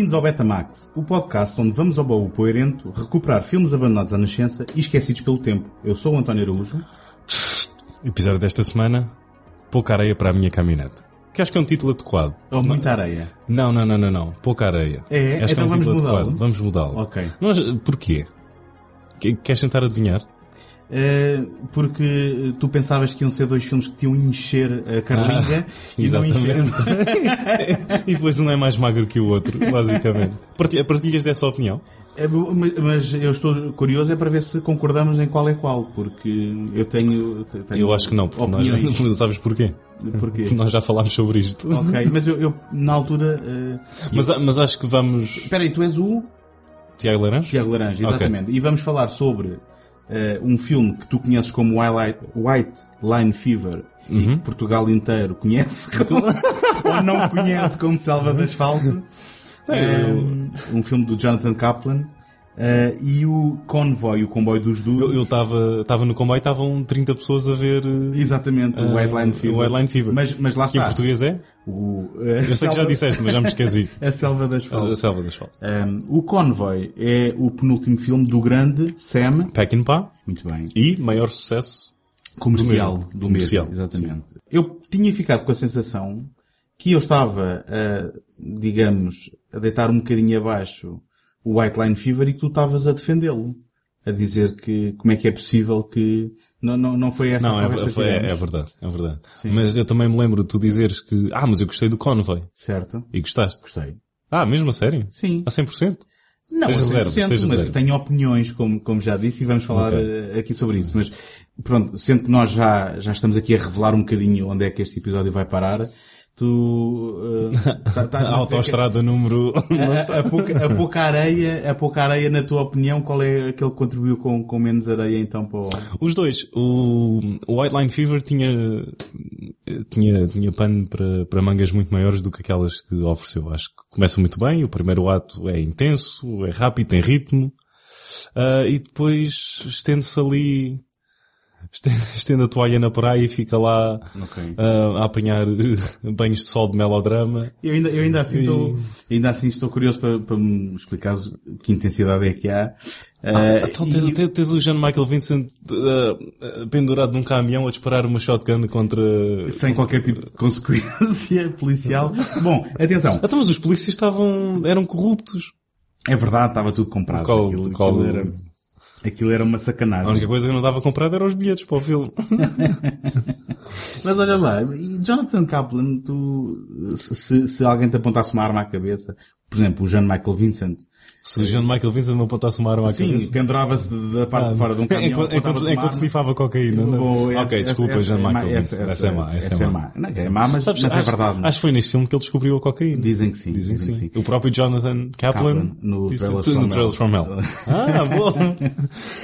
Bem-vindos ao Betamax, o podcast onde vamos ao baú poerento recuperar filmes abandonados à nascença e esquecidos pelo tempo. Eu sou o António Araújo. Episódio desta semana, pouca areia para a minha caminhonete. Que acho que é um título adequado. Ou muita areia. Não, não, não, não, não. Pouca areia. É? Acho que Então é um vamos título mudá-lo? adequado. Vamos mudá-lo. Ok. Mas porquê? Que- Queres tentar adivinhar? Eh, porque tu pensavas que iam ser dois filmes que te iam encher a carlinga e não encheram. e depois um é mais magro que o outro, basicamente. Partilha- Partilhas dessa opinião? É, mas- eu estou curioso é para ver se concordamos em qual é qual, porque eu tenho. tenho Eu acho que não, porque opiniões. nós, sabes porquê? Porquê? Porque nós já falámos sobre isto. Ok, mas eu, eu, na altura. eh, Mas, mas acho que vamos. Espera aí, tu és o Tiago Laranja? Tiago Laranja, exatamente. E vamos falar sobre eh, um filme que tu conheces como White, White Line Fever e que Portugal inteiro conhece ou não conhece como Selva de Asfalto. É, eu- Eh, um filme do Jonathan Kaplan. Eh, e o Convoy, o comboio dos Eu duros. estava no comboio e estavam 30 pessoas a ver eh, Exatamente, o Ah, White Line Fever. o White Line Fever. Mas, mas lá que em está. português é? O, eh, Eu sei que já Selva- disseste, mas já me esqueci. A Selva de A Asfalto. Selva das Falas. Um, o Convoy é o penúltimo filme do grande Sam. Pá Muito bem. e maior sucesso. comercial Do mesmo. do Comercial, mesmo, exatamente. Eu tinha ficado com a sensação que eu estava, a, digamos, a deitar um bocadinho abaixo o White Line Fever e que tu estavas a defendê-lo. A dizer que como é que é possível que não, não, não foi esta Não, a é, foi- é, é verdade, é verdade. Sim. Mas eu também me lembro de tu dizeres que, ah, mas eu gostei do Convoy. Certo? E gostaste. Gostei. Ah, mesmo a sério? Sim. A 100%? Não, Tens a reservas, 100%, tens mas reservas. tenho opiniões, como, como já disse, e vamos falar Ok. eh, aqui sobre isso. Mas, pronto, sendo que nós já, já estamos aqui a revelar um bocadinho onde é que este episódio vai parar, tu, tá- estás-me A a dizer que- autoestrada número... a, a pouca, a pouca areia, a pouca areia, na tua opinião, qual é aquele que contribuiu com, com menos areia então para o... Os dois. O, o White Line Fever tinha, tinha, tinha pano para, para mangas muito maiores do que aquelas que ofereceu. Acho que começa muito bem. O primeiro ato é intenso, é rápido, tem ritmo. Ah, e depois estende-se ali, estende, a toalha na praia e fica lá Ok. ah, a apanhar banhos de sol de melodrama. Eu ainda, eu ainda assim E- estou, ainda assim estou curioso para, para me explicar que intensidade é que há. Eh, Então tens, e- tens, o John Michael Vincent ah, ah, pendurado num caminhão a disparar uma shotgun contra... sem qualquer tipo de consequência policial. Bom, atenção. Então, mas os polícias estavam, eram corruptos. É verdade, estava tudo comprado. Qual- aquilo, aquilo era, aquilo era uma A sacanagem. única coisa que não dava comprado eram os bilhetes para o filme. Mas olha lá, e Jonathan Kaplan, tu, se, se alguém te apontasse uma arma à cabeça, por exemplo, o John Michael Vincent, Se o John Michael Vincent me apontasse uma arma à sim, cabeça. pendurava-se da parte de fora de um caminhão. enquanto, enquanto, enquanto snifava cocaína. não? Bom, essa- ok, desculpa, essa John é Michael essa- Vincent. essa- é má, essa é é má. Não, é má, mas- Sabes, mas é acho- verdade. Acho que foi neste filme que ele descobriu a cocaína. Dizem que sim, Dizem que dizem sim. que sim. O próprio Jonathan Kaplan. Kaplan, no Trailers no from Hell. Ah, boa.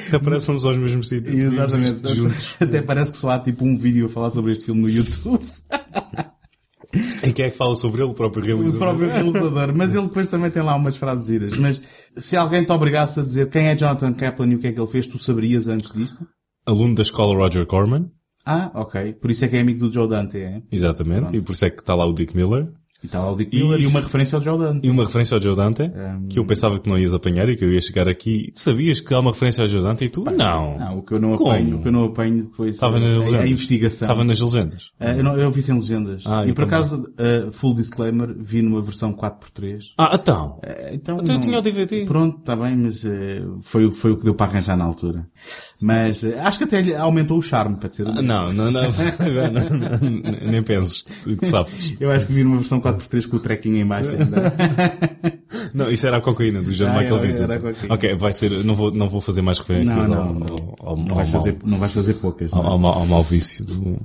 Até parece que somos aos mesmos sítios. Exatamente. Juntos. Até parece que só há tipo um vídeo a falar sobre este filme no YouTube. E quem é que fala sobre ele? O próprio O realizador. próprio realizador. Mas ele depois também tem lá umas frases giras. Mas se alguém te obrigasse a dizer quem é Jonathan Kaplan e o que é que ele fez, tu saberias antes disto? Aluno da escola Roger Corman. Ah, ok. Por isso é que é amigo do Joe Dante, é? Exatamente. E por isso é que está lá o Dick Miller. E E- uma referência ao Joe Dante. E uma referência ao Joe Dante, que eu pensava que não ias apanhar e que eu ia chegar aqui. Tu sabias que há uma referência ao Joe Dante e tu? não. Não, o que eu não Como? apanho, o que eu não apanho depois Estava nas legendas. a investigação. Estava nas legendas. Ah, eu, não, eu vi sem legendas. Ah, e eu por também. acaso, ah, full disclaimer, vi numa versão 4x3. Ah, então. Ah, Então, Então eu não- tinha o DVD. Pronto, está bem, mas foi, o- foi o que deu para arranjar na altura. Mas acho que até aumentou o charme, para dizer Ah. Não, não, não. Não, Nem penses que sabes. Eu acho que vi numa versão 4x3 com o trekking em baixo ainda. Não, isso era a cocaína do John Ah, Michael Vincent. Ok, vai ser, não vou, não vou fazer mais referências Não, ao, não, ao, ao, não, ao vais mau- fazer, não vais fazer poucas. ao, não é? ao ao mau vício do, do,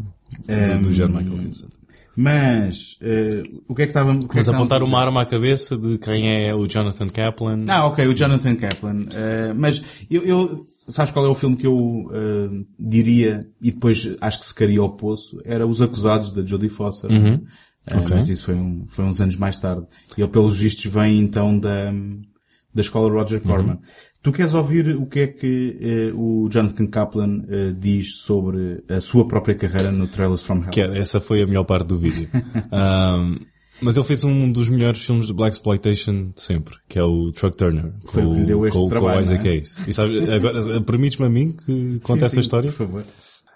Ehm, do John Michael Vincent. Mas, eh, o que é que estava... o que é que Mas estávamos apontar uma arma à cabeça de quem é o Jonathan Kaplan. Ah, ok, o Jonathan Kaplan. Eh, mas eu, eu, sabes qual é o filme que eu eh, diria, e depois acho que se caria ao poço, era Os Acusados, da Jodie Foster. Eh, Uhum. Ok. Mas isso foi, um, foi uns anos mais tarde. Ele, pelos vistos, vem então da, da escola Roger Corman. Tu queres ouvir o que é que eh, o Jonathan Kaplan eh, diz sobre a sua própria carreira no Trailers from Hell? Que é- essa foi a melhor parte do vídeo. Ahm, Mas ele fez um dos melhores filmes de Black Exploitation de sempre, que é o Truck Turner. Foi com, o que lhe deu este com, trabalho, com o Isaac é? Hayes. E sabe, agora, permites-me a mim que conte Sim, essa sim, história? Por favor.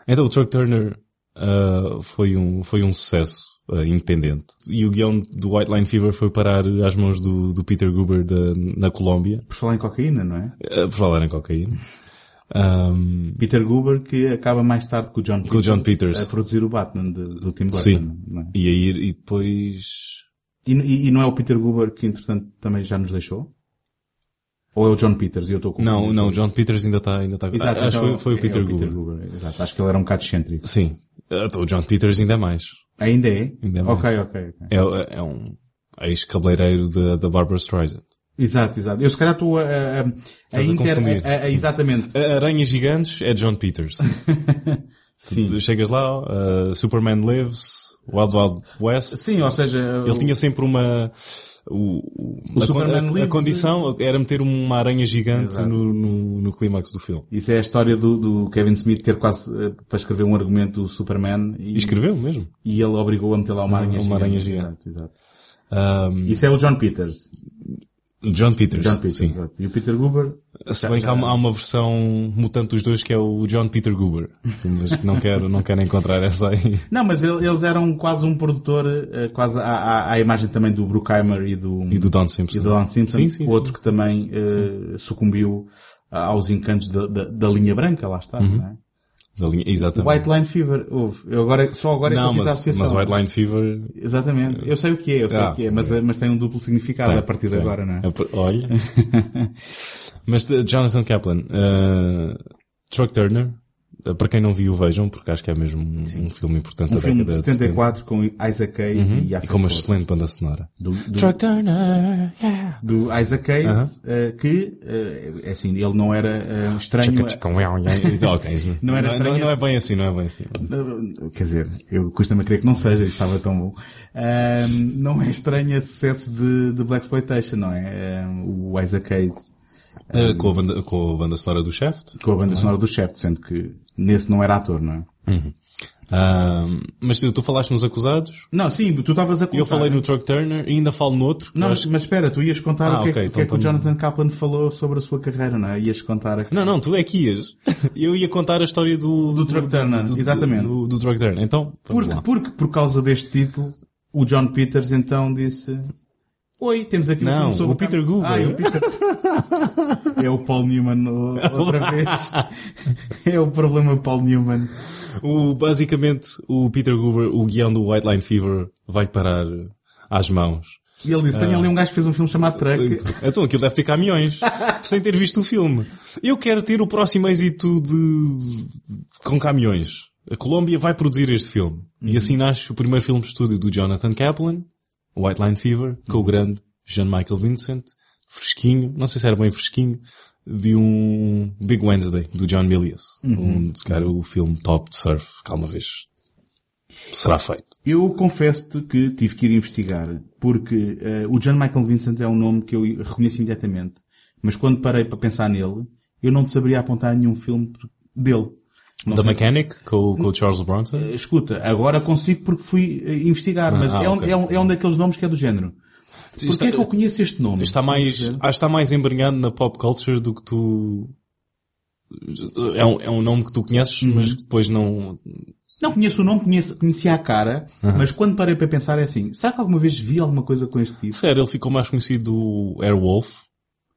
Então, o Truck Turner uh, foi, um, foi um sucesso uh, independente. E o guião do White Line Fever foi parar às mãos do, do Peter Gruber da, na Colômbia, Por falar em cocaína, não é? uh, por falar em cocaína. Um, Peter Guber que acaba mais tarde com o John Com o John Peters. a produzir o Batman de- do Tim Burton. Sim. É? e aí, e depois... E, e- e não é o Peter Guber que entretanto também já nos deixou? Ou é o John Peters e eu estou com Não, não, o John Peters ainda está, ainda está, Exato, acho então foi, foi o é Peter Gruber. Guber, Exato, acho que ele era um bocado excêntrico. Sim. Então, o John Peters ainda é mais. Ainda é? Ainda é mais. ok, ok, ok. É, é um ex-cabeleireiro da, Barbara Streisand. Exato, exato. Eu se calhar estou a, a, a, inter, a- a- exatamente. Aranhas Gigantes é John Peters. Sim. Chegas lá, uh, Superman Lives, Wild Wild West. Sim, ou seja, Ele o- tinha sempre uma... O, o- O a, Superman a- a, condição era meter uma aranha gigante no, no, no clímax do filme. isso é a história do, do Kevin Smith ter quase eh, para escrever um argumento do Superman e, E escreveu mesmo. e ele obrigou a meter lá uma Uma- aranha uma aranha Exato, exato. Um, Isso é o John Peters. John Peters. John Peters, sim. exato. E o Peter Guber, Se bem que há uma, há uma versão mutante dos dois que é o John Peter Goober. Mas que não quero, não quero encontrar essa aí. Não, mas ele- eles eram quase um produtor, eh, quase à, à, imagem também do Bruckheimer e do, E do Don Simpson. e do Don Simpson, Sim, sim, outro sim. que também eh, sucumbiu aos encantos da, da, da linha branca, lá está, Uhum. não é? Da linha, exatamente. White Line Fever, houve. Eu agora, só agora é que não, eu fiz a associação. mas White Line Fever... Exatamente. Eu sei o que é, eu sei Ah, o que é, mas, mas tem um duplo significado tem, a partir de tem. agora, não é? É Olha. mas de Jonathan Kaplan, uh, Truck Turner, uh, para quem não viu, vejam, porque acho que é mesmo um, um filme importante Um da filme de década 74 com Isaac Hayes Uhum. e E Yafet com uma Ford. excelente banda sonora. do, do, Truck Turner, yeah. do Isaac Hayes, eh, que, eh, é assim, ele não era eh, estranho. Não era não, estranho não é esse- bem assim, não é bem assim. a- Quer dizer, eu custa-me a crer que não seja, isto estava tão bom. Não é estranho esse sucesso de, de Black Exploitation, não é? O Isaac Hayes Uh, com, a banda, com a banda sonora do Shaft. com a banda sonora do Chef, sendo que nesse não era ator, não é? Um, mas tu, falaste nos acusados, Não, sim, tu estavas a contar. eu falei no Truck Turner e ainda falo no outro. Não, acho- mas espera, tu ias contar Ah, o que, é ok, que- o que então é que o Jonathan Kaplan falou sobre a sua carreira, não é? Ias contar. Não, não, tu é que ias. Eu ia contar a história do... Do Truck Turner, exatamente. Do, do Truck Turner. Então, Porque, porque, por causa deste título, o John Peters então disse... Oi, temos aqui um Não, filme sobre o Peter Goober. Ah, é o Peter... é o Paul Newman outra vez. é o problema Paul Newman. O, basicamente, o Peter Goober, o guião do White Line Fever, vai parar às mãos. E ele disse, tenho ali um gajo que fez um filme chamado Truck. Então aquilo deve ter caminhões, sem ter visto o filme. Eu quero ter o próximo êxito de... com caminhões. A Colômbia vai produzir este filme. E assim nasce o primeiro filme de estúdio do Jonathan Kaplan, White Line Fever, com o grande Jean-Michael Vincent, fresquinho, não sei se era bem fresquinho, de um Big Wednesday, do John Milius. Um, se calhar, o filme top de surf alguma vez será feito. Eu confesso-te que tive que ir investigar, porque eh, o John Michael Vincent é um nome que eu reconheço imediatamente. Mas quando parei para pensar nele, eu não te saberia apontar nenhum filme dele. Sei- Mechanic, com, o- com o Charles Bronson. Eh, Escuta, agora consigo porque fui eh, investigar, mas ah, é, um, é, um, é um daqueles nomes que é do género. Porquê Está- é que eu conheço este nome? Está mais, acho que está mais embrenhado na pop culture do que tu, é um, é um nome que tu conheces, mas que depois não, Não conheço o nome, conheço, conhecia a cara, mas quando parei para pensar é assim, será que alguma vez vi alguma coisa com este tipo? sério, ele ficou mais conhecido do Airwolf.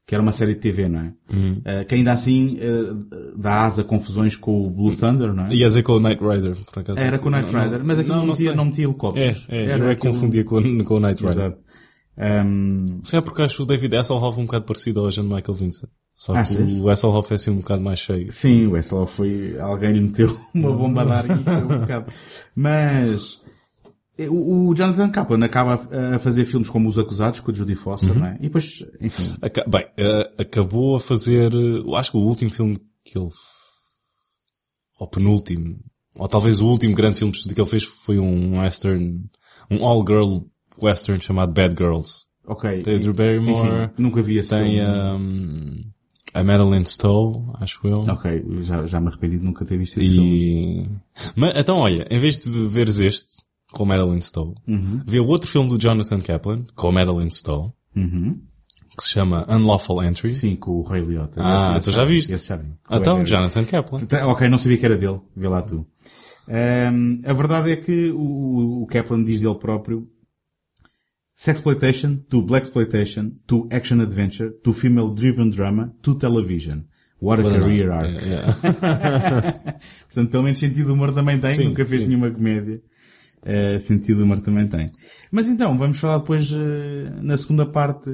Que era uma série de TV, não é? Uhum. Eh, que ainda assim eh, dá asa a confusões com o Blue Thunder, não é? Ia dizer com o Knight Rider, por acaso. Era com o Knight Não, Rider, mas aquilo não, não metia, não metia É, helicópteros. é, Era eu é que aquilo- confundia com, com o Knight Rider. Exato. Ahm, Se é porque acho o David Hasselhoff um bocado parecido ao Jean Michael Vincent. Só que Achas? o Hasselhoff é assim um bocado mais cheio. sim, o SLO foi, alguém lhe meteu uma bomba de ar e um bocado. Mas, o, o Jonathan Kaplan acaba a, a fazer filmes como Os Acusados, com a Judy Foster, Uhum. não é? E depois, enfim, Aca- Bem, eh, acabou a fazer, eh, eu acho que o último filme que ele, ou penúltimo, ou talvez o último grande filme de estúdio que ele fez foi um western, um all-girl western chamado Bad Girls. ok. Tem a Drew Barrymore, Enfim, nunca vi esse tem filme. um, a Madeline Stowe, acho eu. Ok, já, já me arrependi de nunca ter visto esse filme. E... Mas, então olha, em vez de veres este, com Madeline Stowe. Vê o outro filme do Jonathan Kaplan, com Madeline Stowe, que se chama Unlawful Entry. Sim, com o Ray Liotta. Ah, Esse- tu já viste? Esse já vi. Então, Jonathan Kaplan. Tá, Ok, não sabia que era dele. Vê lá tu. Ahm, a verdade é que o, o Kaplan diz dele próprio Sexploitation to Blaxploitation to Action Adventure to Female Driven Drama to Television. What a career arc. É, é. Portanto, pelo menos sentido humor também tem. Sim, Nunca fez sim. nenhuma comédia. Eh, sentido de humor também tem. Mas então, vamos falar depois eh, na segunda parte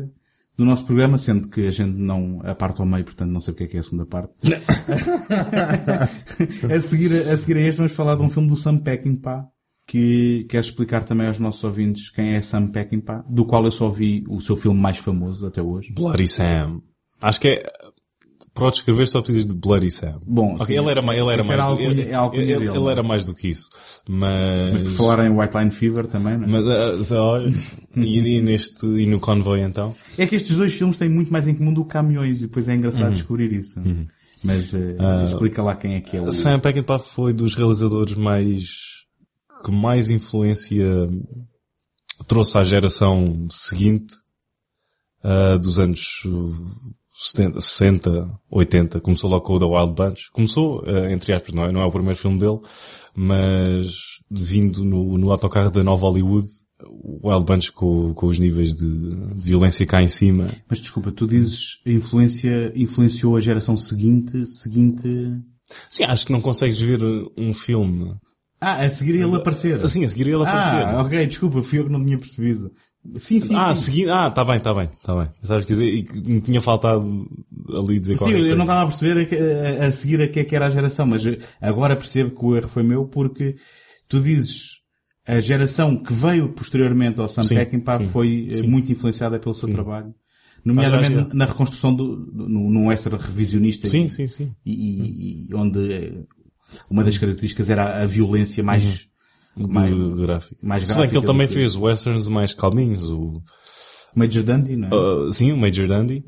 do nosso programa, sendo que a gente não, a parte ao meio, portanto não sei o que é que é a segunda parte. a, seguir, a, seguir a este vamos falar de um filme do Sam Peckinpah, que quero explicar também aos nossos ouvintes quem é Sam Peckinpah, do qual eu só vi o seu filme mais famoso até hoje. Bloody Sam. Acho que é... Para o descrever só precisas de Bloody Sam. Bom, sim, ele era, ele era mais... era ele, é ele- dele, ele era mais do que isso. Mas... Mas por falar em White Line Fever também, não é? Mas, ah, olha, e, e neste, e no convoy então? É que estes dois filmes têm muito mais em comum do que caminhões e depois é engraçado Uhum. descobrir isso. Mas eh, explica lá quem é que é o... Sam Peckinpah foi dos realizadores mais, que mais influência trouxe à geração seguinte, ah, dos anos uh, 70, 60, 80. Começou logo com o The Wild Bunch. Começou, ah, entre aspas, não é, não é o primeiro filme dele, mas vindo no, no autocarro da Nova Hollywood, o Wild Bunch com, com os níveis de, de violência cá em cima. Mas desculpa, tu dizes a influência, influenciou a geração seguinte, seguinte... Sim, acho que não consegues ver um filme Ah, a seguir ele aparecer. assim, a seguir ele aparecer. Ah, ok, desculpa, fui eu que não tinha percebido. Sim, sim, Ah, sim. seguindo, ah, tá bem, tá bem, tá bem. Sabes que e me tinha faltado ali dizer Sim, eu coisa. não estava a perceber a, a- a seguir a que é que era a geração, mas agora percebo que o erro foi meu porque tu dizes a geração que veio posteriormente ao Sam Sim, Peckinpah sim, foi eh, sim. muito influenciada pelo seu trabalho. Nomeadamente na reconstrução do, do, num extra revisionista. Sim, e- sim, sim. E, e- onde eh, uma das características era a violência mais, mais gráfico. mais Se bem que ele também que- fez westerns mais calminhos. O, Major Dundee, não é? ah, sim, o Major Dandy.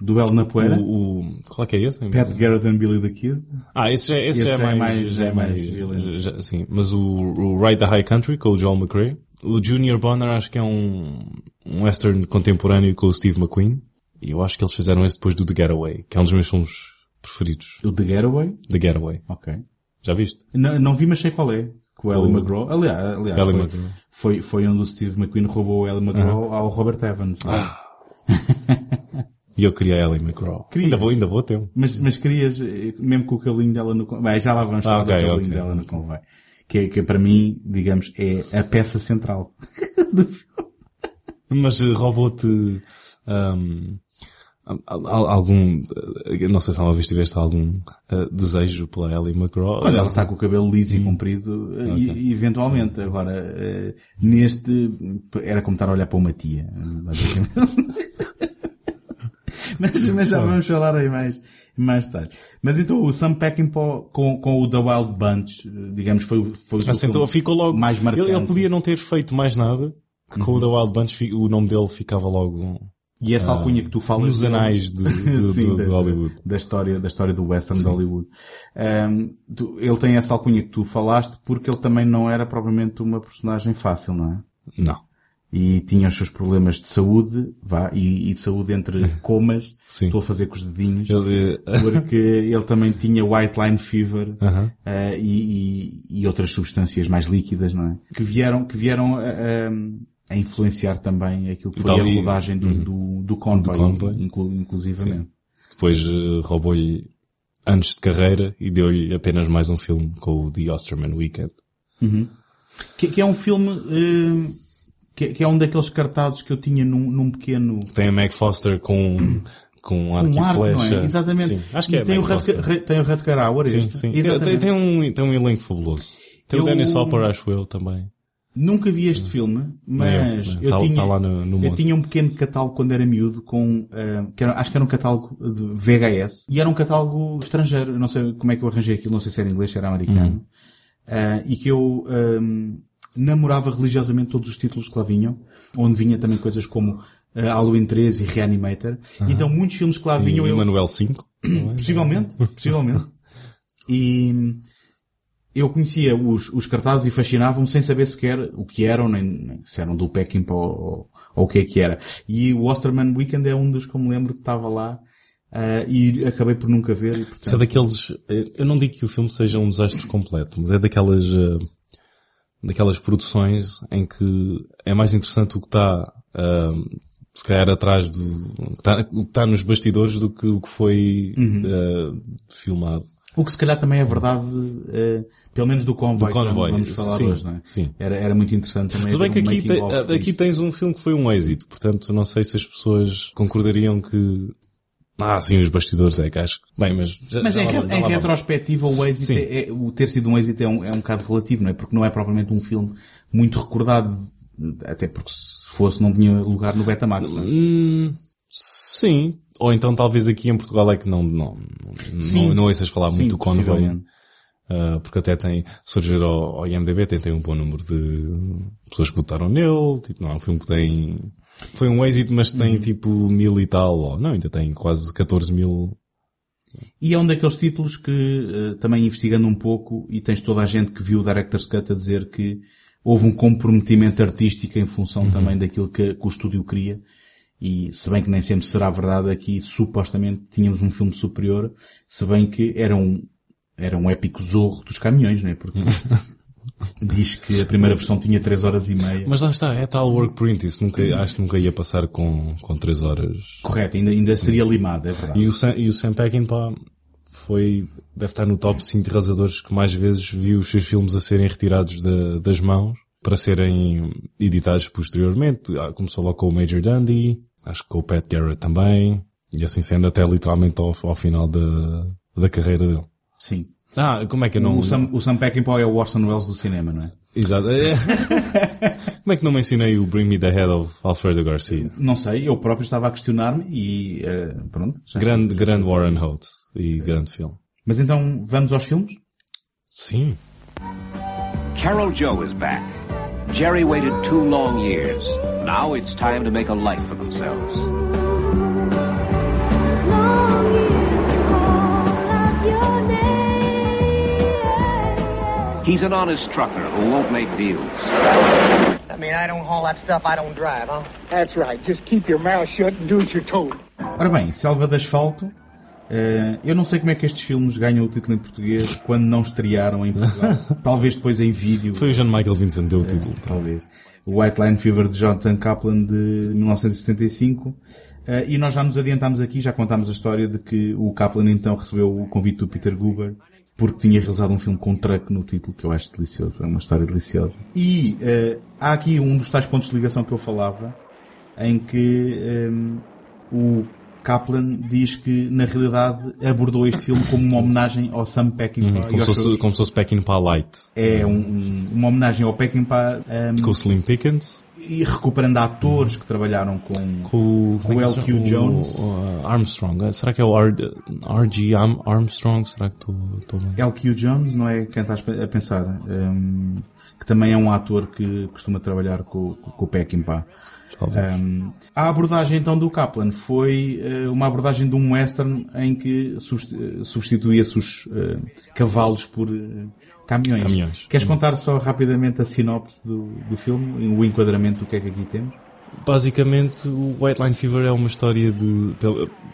Duelo na poeira. O, o, qual é que é esse? Pat Garrett and Billy the Kid. Ah, esse já, esse já é mais, já é mais, violento. já- sim. Mas o, o Ride the High Country com o Joel McRae. O Junior Bonner acho que é um, um western contemporâneo com o Steve McQueen. E eu acho que eles fizeram esse depois do The Getaway, que é um dos meus filmes preferidos. O The Getaway. The Getaway. Ok. Já viste? Não, não vi, mas sei qual é. Com o Ellie McGraw. Aliás, aliás Ellie foi, McGraw. foi, foi onde o Steve McQueen roubou o Ellie McGraw ao Robert Evans. é? Ah. E eu queria a Ellie McGraw. Querias? Ainda vou, ainda vou ter. um. Mas, mas querias, eh, mesmo com o cabelinho dela no con- Bem, já lá vamos falar Ah, ok, do cabelinho ok. dela no convém. Que, é- que para mim, digamos, é a peça central. Mas eh, roubou-te al- algum, eh, não sei se alguma vez tiveste algum eh, desejo pela Ellie McGraw. Quando ela está com o cabelo liso e comprido, eh, e, eventualmente. Agora, eh, neste, era como estar a olhar para uma tia. mas, mas já vamos falar aí mais, mais tarde. Mas então o Sam Peckinpah com, com o The Wild Bunch, eh, digamos, foi, o- foi o Assentou, filme ficou logo. mais marcante. Ele, ele podia não ter feito mais nada, que com o The Wild Bunch o nome dele ficava logo E essa alcunha que tu falas nos anais de, de, Sim, do- da, de Hollywood. da história, da história do western de Hollywood. Ahm, tu- ele tem essa alcunha que tu falaste porque ele também não era propriamente uma personagem fácil, não é? Não. E tinha os seus problemas de saúde, vá, e, e de saúde entre comas. Sim. Estou a fazer com os dedinhos. Ele, eh, Porque ele também tinha white line fever Aham. eh, e, e- e outras substâncias mais líquidas, não é? Que vieram, que vieram a, a- a influenciar também aquilo que E foi tal, a e- rodagem do, do, do Convoy, Do Convoy. inclu- inclusivamente. depois eh, roubou-lhe anos de carreira e deu-lhe apenas mais um filme com o The Osterman Weekend. Que, que é um filme, eh, que, que é um daqueles cartazes que eu tinha num, num pequeno, Tem a Meg Foster com, com arco um e arco, flecha. não é? Exatamente. Sim, acho que E é tem, o Meg Rutger, Foster. Re- tem o Rutger Hauer, Sim, este. sim. Tem, tem um, tem um elenco fabuloso. Tem Eu- o Dennis Hopper, acho eu, também. Nunca vi este filme, mas eu, eu, Tá- tinha, tá no- no eu tinha um pequeno catálogo quando era miúdo com, eh, que era- acho que era um catálogo de VHS e era um catálogo estrangeiro. Eu não sei como é que eu arranjei aquilo, não sei se era inglês, se era americano. Uhum. Eh, e que eu ehm, namorava religiosamente todos os títulos que lá vinham, onde vinha também coisas como eh, Halloween 13 e Reanimator. Então muitos filmes que lá vinham E eu, Manuel 5. não é? Possivelmente, possivelmente. E eu conhecia os, os cartazes e fascinavam-me sem saber sequer o que eram, nem, nem se eram do Peckinpah ou, ou, o que é que era. E o Osterman Weekend é um dos que eu me lembro que estava lá uh, e acabei por nunca ver. E, portanto... Isso é daqueles, eu não digo que o filme seja um desastre completo, mas é daquelas, uh, daquelas produções em que é mais interessante o que está, uh, se calhar atrás do, o que está, o que está nos bastidores do que o que foi uhum. filmado. O que se calhar também é verdade, pelo menos do Convoy, do convoy. vamos falar sim, hoje, não é? Sim. Era, era muito interessante também. Tudo bem que um aqui, te, aqui tens um filme que foi um êxito, portanto não sei se as pessoas concordariam que ah, sim, os bastidores é que acho. Bem, mas. Já, mas já em, lá, em retrospectiva, o êxito, é, é, o ter sido um êxito é um, é um bocado relativo, não é? Porque não é propriamente um filme muito recordado, até porque se fosse não tinha lugar no Betamax, não é? Hum, sim. Ou então talvez aqui em Portugal é que não, não, sim. não, não ouças falar sim, muito do Convoy. Uh, porque até tem, surgir ao, ao IMDB, tem, tem um bom número de pessoas que votaram nele, tipo, não é um filme que tem foi um êxito, mas tem uhum. tipo mil e tal, ou não, ainda tem quase 14 mil. E é um daqueles títulos que, uh, também investigando um pouco, e tens toda a gente que viu o Director's Cut a dizer que houve um comprometimento artístico em função uhum. também daquilo que, que, o estúdio queria. E se bem que nem sempre será verdade aqui, supostamente tínhamos um filme superior, se bem que era um, era um épico zorro dos caminhões, não é? Porque Diz que a primeira versão tinha 3 horas e meia. Mas lá está, é tal work print, isso nunca, acho que nunca ia passar com, com 3 horas. Correto, ainda, ainda seria limado, é verdade. E o Sam, e o Sam Peckinpah foi, deve estar no top 5 de realizadores que mais vezes viu os seus filmes a serem retirados da, das mãos para serem editados posteriormente. Ah, começou logo com o Major Dundee, acho que com o Pat Garrett também, e assim sendo até literalmente ao, ao final da, da carreira dele. Sim. Ah, como é que eu não... O Sam, o Sam Peckinpah é o Orson Welles do cinema, não é? Exato. É. como é que não mencionei o Bring Me the Head of Alfredo Garcia? Não sei, eu próprio estava a questionar-me e uh, pronto. Grande, grande Warren Holt e grande filme. Mas então, vamos aos filmes? Sim. Carol Joe is back. Jerry waited two long years. Now it's time to make a life themselves. He's an honest trucker who won't make deals. I mean, I don't haul that stuff, I don't drive, huh? That's right. Just keep your mouth shut and do as you're told. Ora bem, Selva de Asfalto. Uh, eu não sei como é que estes filmes ganham o título em português quando não estrearam em Portugal. talvez depois em vídeo. Foi o John Michael Vincent deu o título. Uh, talvez. O White Line Fever de Jonathan Kaplan de 1975. Uh, eh, e nós já nos adiantámos aqui, já contámos a história de que o Kaplan então recebeu o convite do Peter Guber porque tinha realizado um filme com truck no título, que eu acho delicioso, é uma história deliciosa. E uh, há aqui um dos tais pontos de ligação que eu falava, em que um, o Kaplan diz que, na realidade, abordou este filme como uma homenagem ao Sam Peckinpah. Uhum, como, se fosse, como se fosse Peckinpah Light. É um, um, uma homenagem ao Peckinpah. Um, com o Slim Pickens e recuperando atores que trabalharam com, com, com o L.Q. Jones. O, uh, Armstrong. Uh, será que é o R.G. Armstrong? Será que estou bem? L.Q. Jones, não é quem estás a pensar? Um, que também é um ator que costuma trabalhar com, com o Peckinpah. Um, a abordagem então do Kaplan foi uh, uma abordagem de um western em que substituía-se os uh, cavalos por uh, caminhões. caminhões. Queres contar só rapidamente a sinopse do, do filme, o enquadramento do que é que aqui temos? Basicamente, o White Line Fever é uma história de,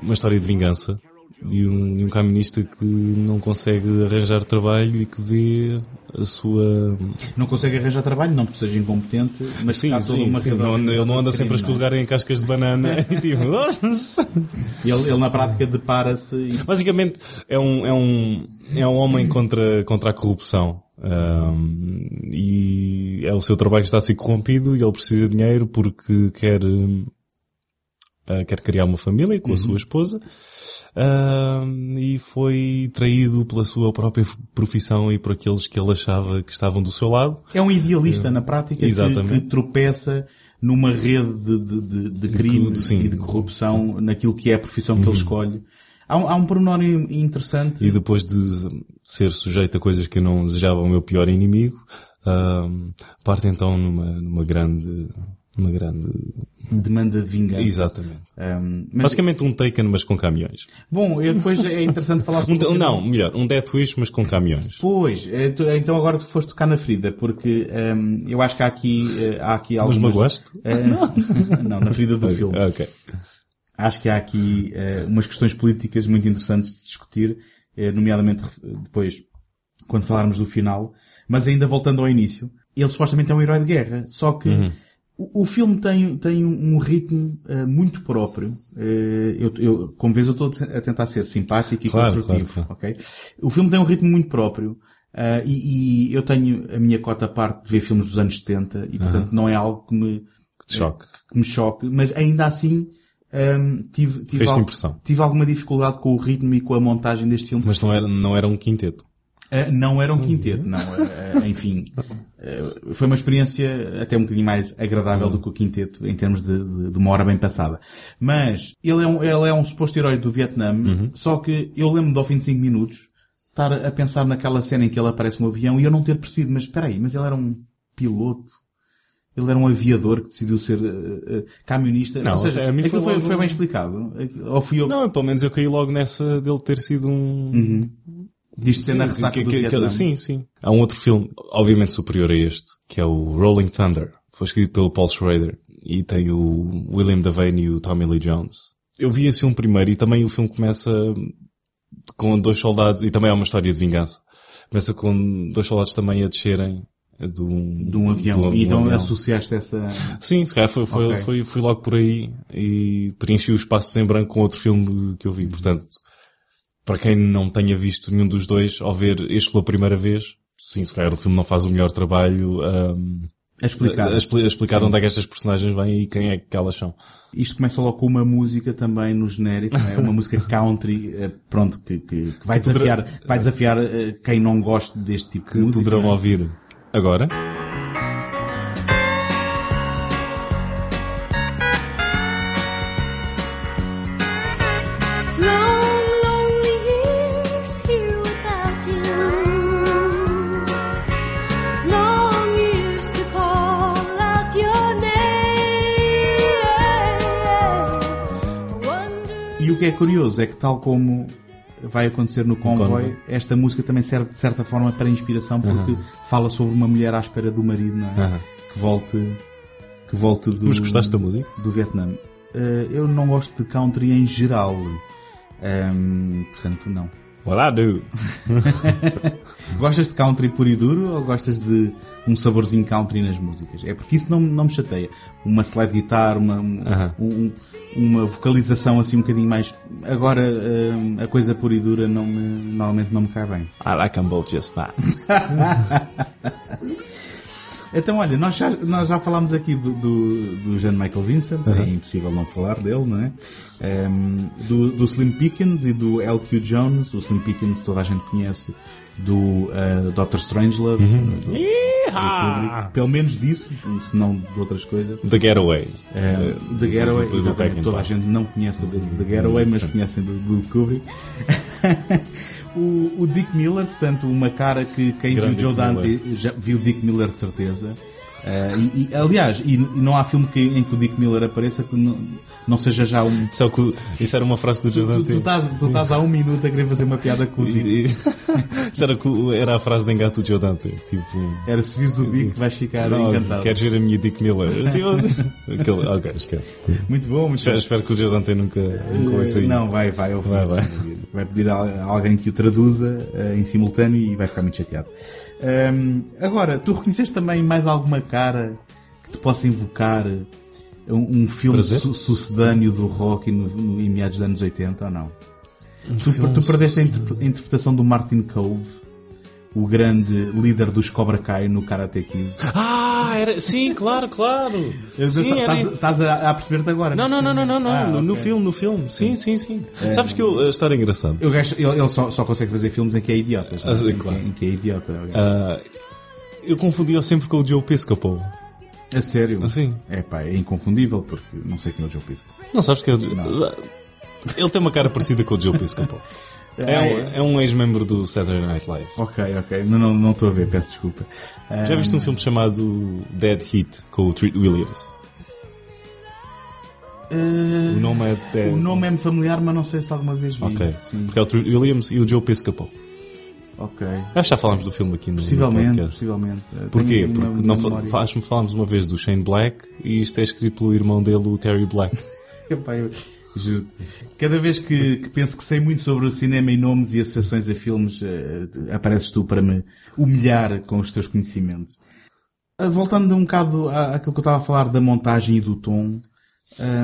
uma história de vingança de um, de um camionista que não consegue arranjar trabalho e que vê a sua... Não consegue arranjar trabalho, não porque seja incompetente, mas sim, sim, sim. Não, ele não anda sempre a escorregar em cascas de banana e tipo... ele, ele na prática depara-se... E... Basicamente é um, é um, é um homem contra, contra a corrupção. Um, e é o seu trabalho que está a ser corrompido e ele precisa de dinheiro porque quer, uh, quer criar uma família com a uhum. sua esposa uh, e foi traído pela sua própria profissão e por aqueles que ele achava que estavam do seu lado. É um idealista na prática que, que, tropeça numa rede de, de, de, de crime e de corrupção sim. naquilo que é a profissão que uhum. ele escolhe. Há um, há um pormenor interessante. E depois de ser sujeito a coisas que eu não desejava ao meu pior inimigo, uh, parte então numa, numa grande Uma grande... demanda de vingança. Exatamente. Um, mas, Basicamente um Taken, mas com caminhões. bom, eu depois é interessante falar Um, sobre final. não, melhor, um Death Wish, mas com caminhões. Pois, eh, então agora tu foste tocar na ferida, porque hum, eu acho que há aqui, eh, há aqui Mas algumas... magoaste? Eh, não, na ferida do filme. Ok. Acho que há aqui eh, umas questões políticas muito interessantes de se discutir, eh, nomeadamente depois, quando falarmos do final. Mas ainda voltando ao início, ele supostamente é um herói de guerra, só que o, o filme tem, tem um ritmo eh, muito próprio. Eh, eu, eu, como vês, eu estou a tentar ser simpático e Claro, construtivo, claro, ok? O filme tem um ritmo muito próprio. ah, e, e eu tenho a minha cota à parte de ver filmes dos anos 70 e, portanto, não é algo que me, Que choque. que me choque, mas ainda assim hum, tive, tive, impressão. tive alguma dificuldade com o ritmo e com a montagem deste filme. Mas não era, não era um quinteto. Ah, não era um quinteto, não. Ah, ah, enfim, foi uma experiência até um bocadinho mais agradável do que o quinteto em termos de, de, de uma hora bem passada. Mas ele é um, ele é um suposto herói do Vietnã, só que eu lembro-me ao fim de 5 minutos estar a pensar naquela cena em que ele aparece no avião e eu não ter percebido, mas espera aí, mas ele era um piloto? Ele era um aviador que decidiu ser uh, uh, camionista. Não, Ou seja, a mim foi foi, logo- foi bem explicado. Ou fui eu Não, pelo menos eu caí logo nessa dele ter sido um... disto ser na ressaca que- do que- que-. Sim, sim. Há um outro filme, obviamente superior a este, que é o Rolling Thunder. Foi escrito pelo Paul Schrader. E tem o William Devane e o Tommy Lee Jones. Eu vi esse filme primeiro e também o filme começa com dois soldados, e também é uma história de vingança. Começa com dois soldados também a descerem de um, De um avião. de um- um e então avião. associaste essa... Sim, se calhar foi, foi, Ok. foi, fui logo por aí e preenchi os espaços em branco com outro filme que eu vi. Portanto, para quem não tenha visto nenhum dos dois, ao ver este pela primeira vez, sim, se calhar o filme não faz o melhor trabalho um, A explicar. a, a explicar de onde é que estas personagens vêm e quem é que elas são. Isto começa logo com uma música também no genérico, é? uma música country, eh, pronto, que, que, que vai Que poderá- desafiar, vai desafiar eh, quem não gosta deste tipo de Que música. poderão é? ouvir agora. Que é curioso é que tal como vai acontecer no convoy, esta música também serve de certa forma para inspiração porque fala sobre uma mulher à espera do marido, não é? Aham. Que volte, que volte do, Mas gostaste da música? do Vietnã. Eh, eu não gosto de country em geral. Ehm, portanto, não. What I do. Gostas de country puro e duro ou gostas de um saborzinho country nas músicas? É porque isso não, não me chateia. Uma slide guitar, uma, um- Aham. um- uma vocalização assim um bocadinho mais... Agora, hum, a coisa pura e dura não me, normalmente não me cai bem. I like them both just fine. Então, olha, nós já, nós já falámos aqui do, do, do Jean Michael Vincent, é impossível não falar dele, não é? Ehm, do, do Slim Pickens e do L.Q. Jones. O Slim Pickens toda a gente conhece do eh, Dr. Strangelove. do- do Kubrick. Pelo menos disso, se não de outras coisas. The Getaway. É, Uh, The Getaway, do- do exatamente. Toda a gente não conhece o The, The Getaway, mas conhecem do, do Kubrick. o, o Dick Miller, portanto, uma cara que quem viu Grande Joe Dick Dante já viu Dick Miller de certeza. Eh, e, e, aliás, e, e não há filme que- em que o Dick Miller apareça que não, não seja já um. Só que isso era uma frase que o Tu, Jordan tu, tu, estás, tu estás há um minuto a querer fazer uma piada com o Dick. Isso era, era a frase de engato do Joe Dante. Tipo, Era se vires o Dick, vais ficar não, encantado. queres ver a minha Dick Miller? Tipo, aquele, ok, esquece. Muito bom, muito Espero, bom. espero que o Joe Dante nunca, nunca ouça Eh, isso. Não, vai, vai. Vai, vai. Vai pedir a a alguém que o traduza eh, em simultâneo e vai ficar muito chateado. Ahm, agora, tu reconheceste também mais alguma cara que te possa invocar um, um filme su sucedâneo do rock no, no, em meados dos anos 80 ou não? Tu, filme tu perdeste a, a interpretação do Martin Cove, o grande líder dos Cobra Kai no Karate Kid. Ah, era, sim, claro, claro. Era- Estás estás a, a perceber-te agora? Não, não, não, não, não, não. Ah, no, no ok. filme, no filme. Sim, sim, sim. Sabes que eu, a história é engraçada. Eu gajo- ele ele só, só consegue fazer filmes em que é idiota. Ah, sim, em, claro. em que é idiota. Ah, eu confundi-o sempre com o Joe Piscopo. a sério? Assim. É pá, é inconfundível porque não sei quem é o Joe Pisco. Não sabes que é o... Ele tem uma cara parecida com o Joe Piscopo. É um, é um ex-membro do Saturday Night Live. Ok, ok. Não não- não estou a ver, peço desculpa. Já viste um filme chamado Dead Heat com o Treat Williams? Eh, O nome é... é... o nome é-me familiar, mas não sei se alguma vez vi. Ok. Sim. Porque é o Tr- Williams e o Joe Piscopo. Ok. Acho que já falámos do filme aqui no, no Possivelmente, podcast. possivelmente. Eh, Porquê? tenho Porque não memória. fa- falámos uma vez do Shane Black e isto é escrito pelo irmão dele, o Terry Black. Epá, eu juro Cada vez que, que penso que sei muito sobre o cinema e nomes e associações a filmes, eh, apareces tu para me humilhar com os teus conhecimentos. Ah, Voltando um bocado à- àquilo que eu estava a falar da montagem e do tom,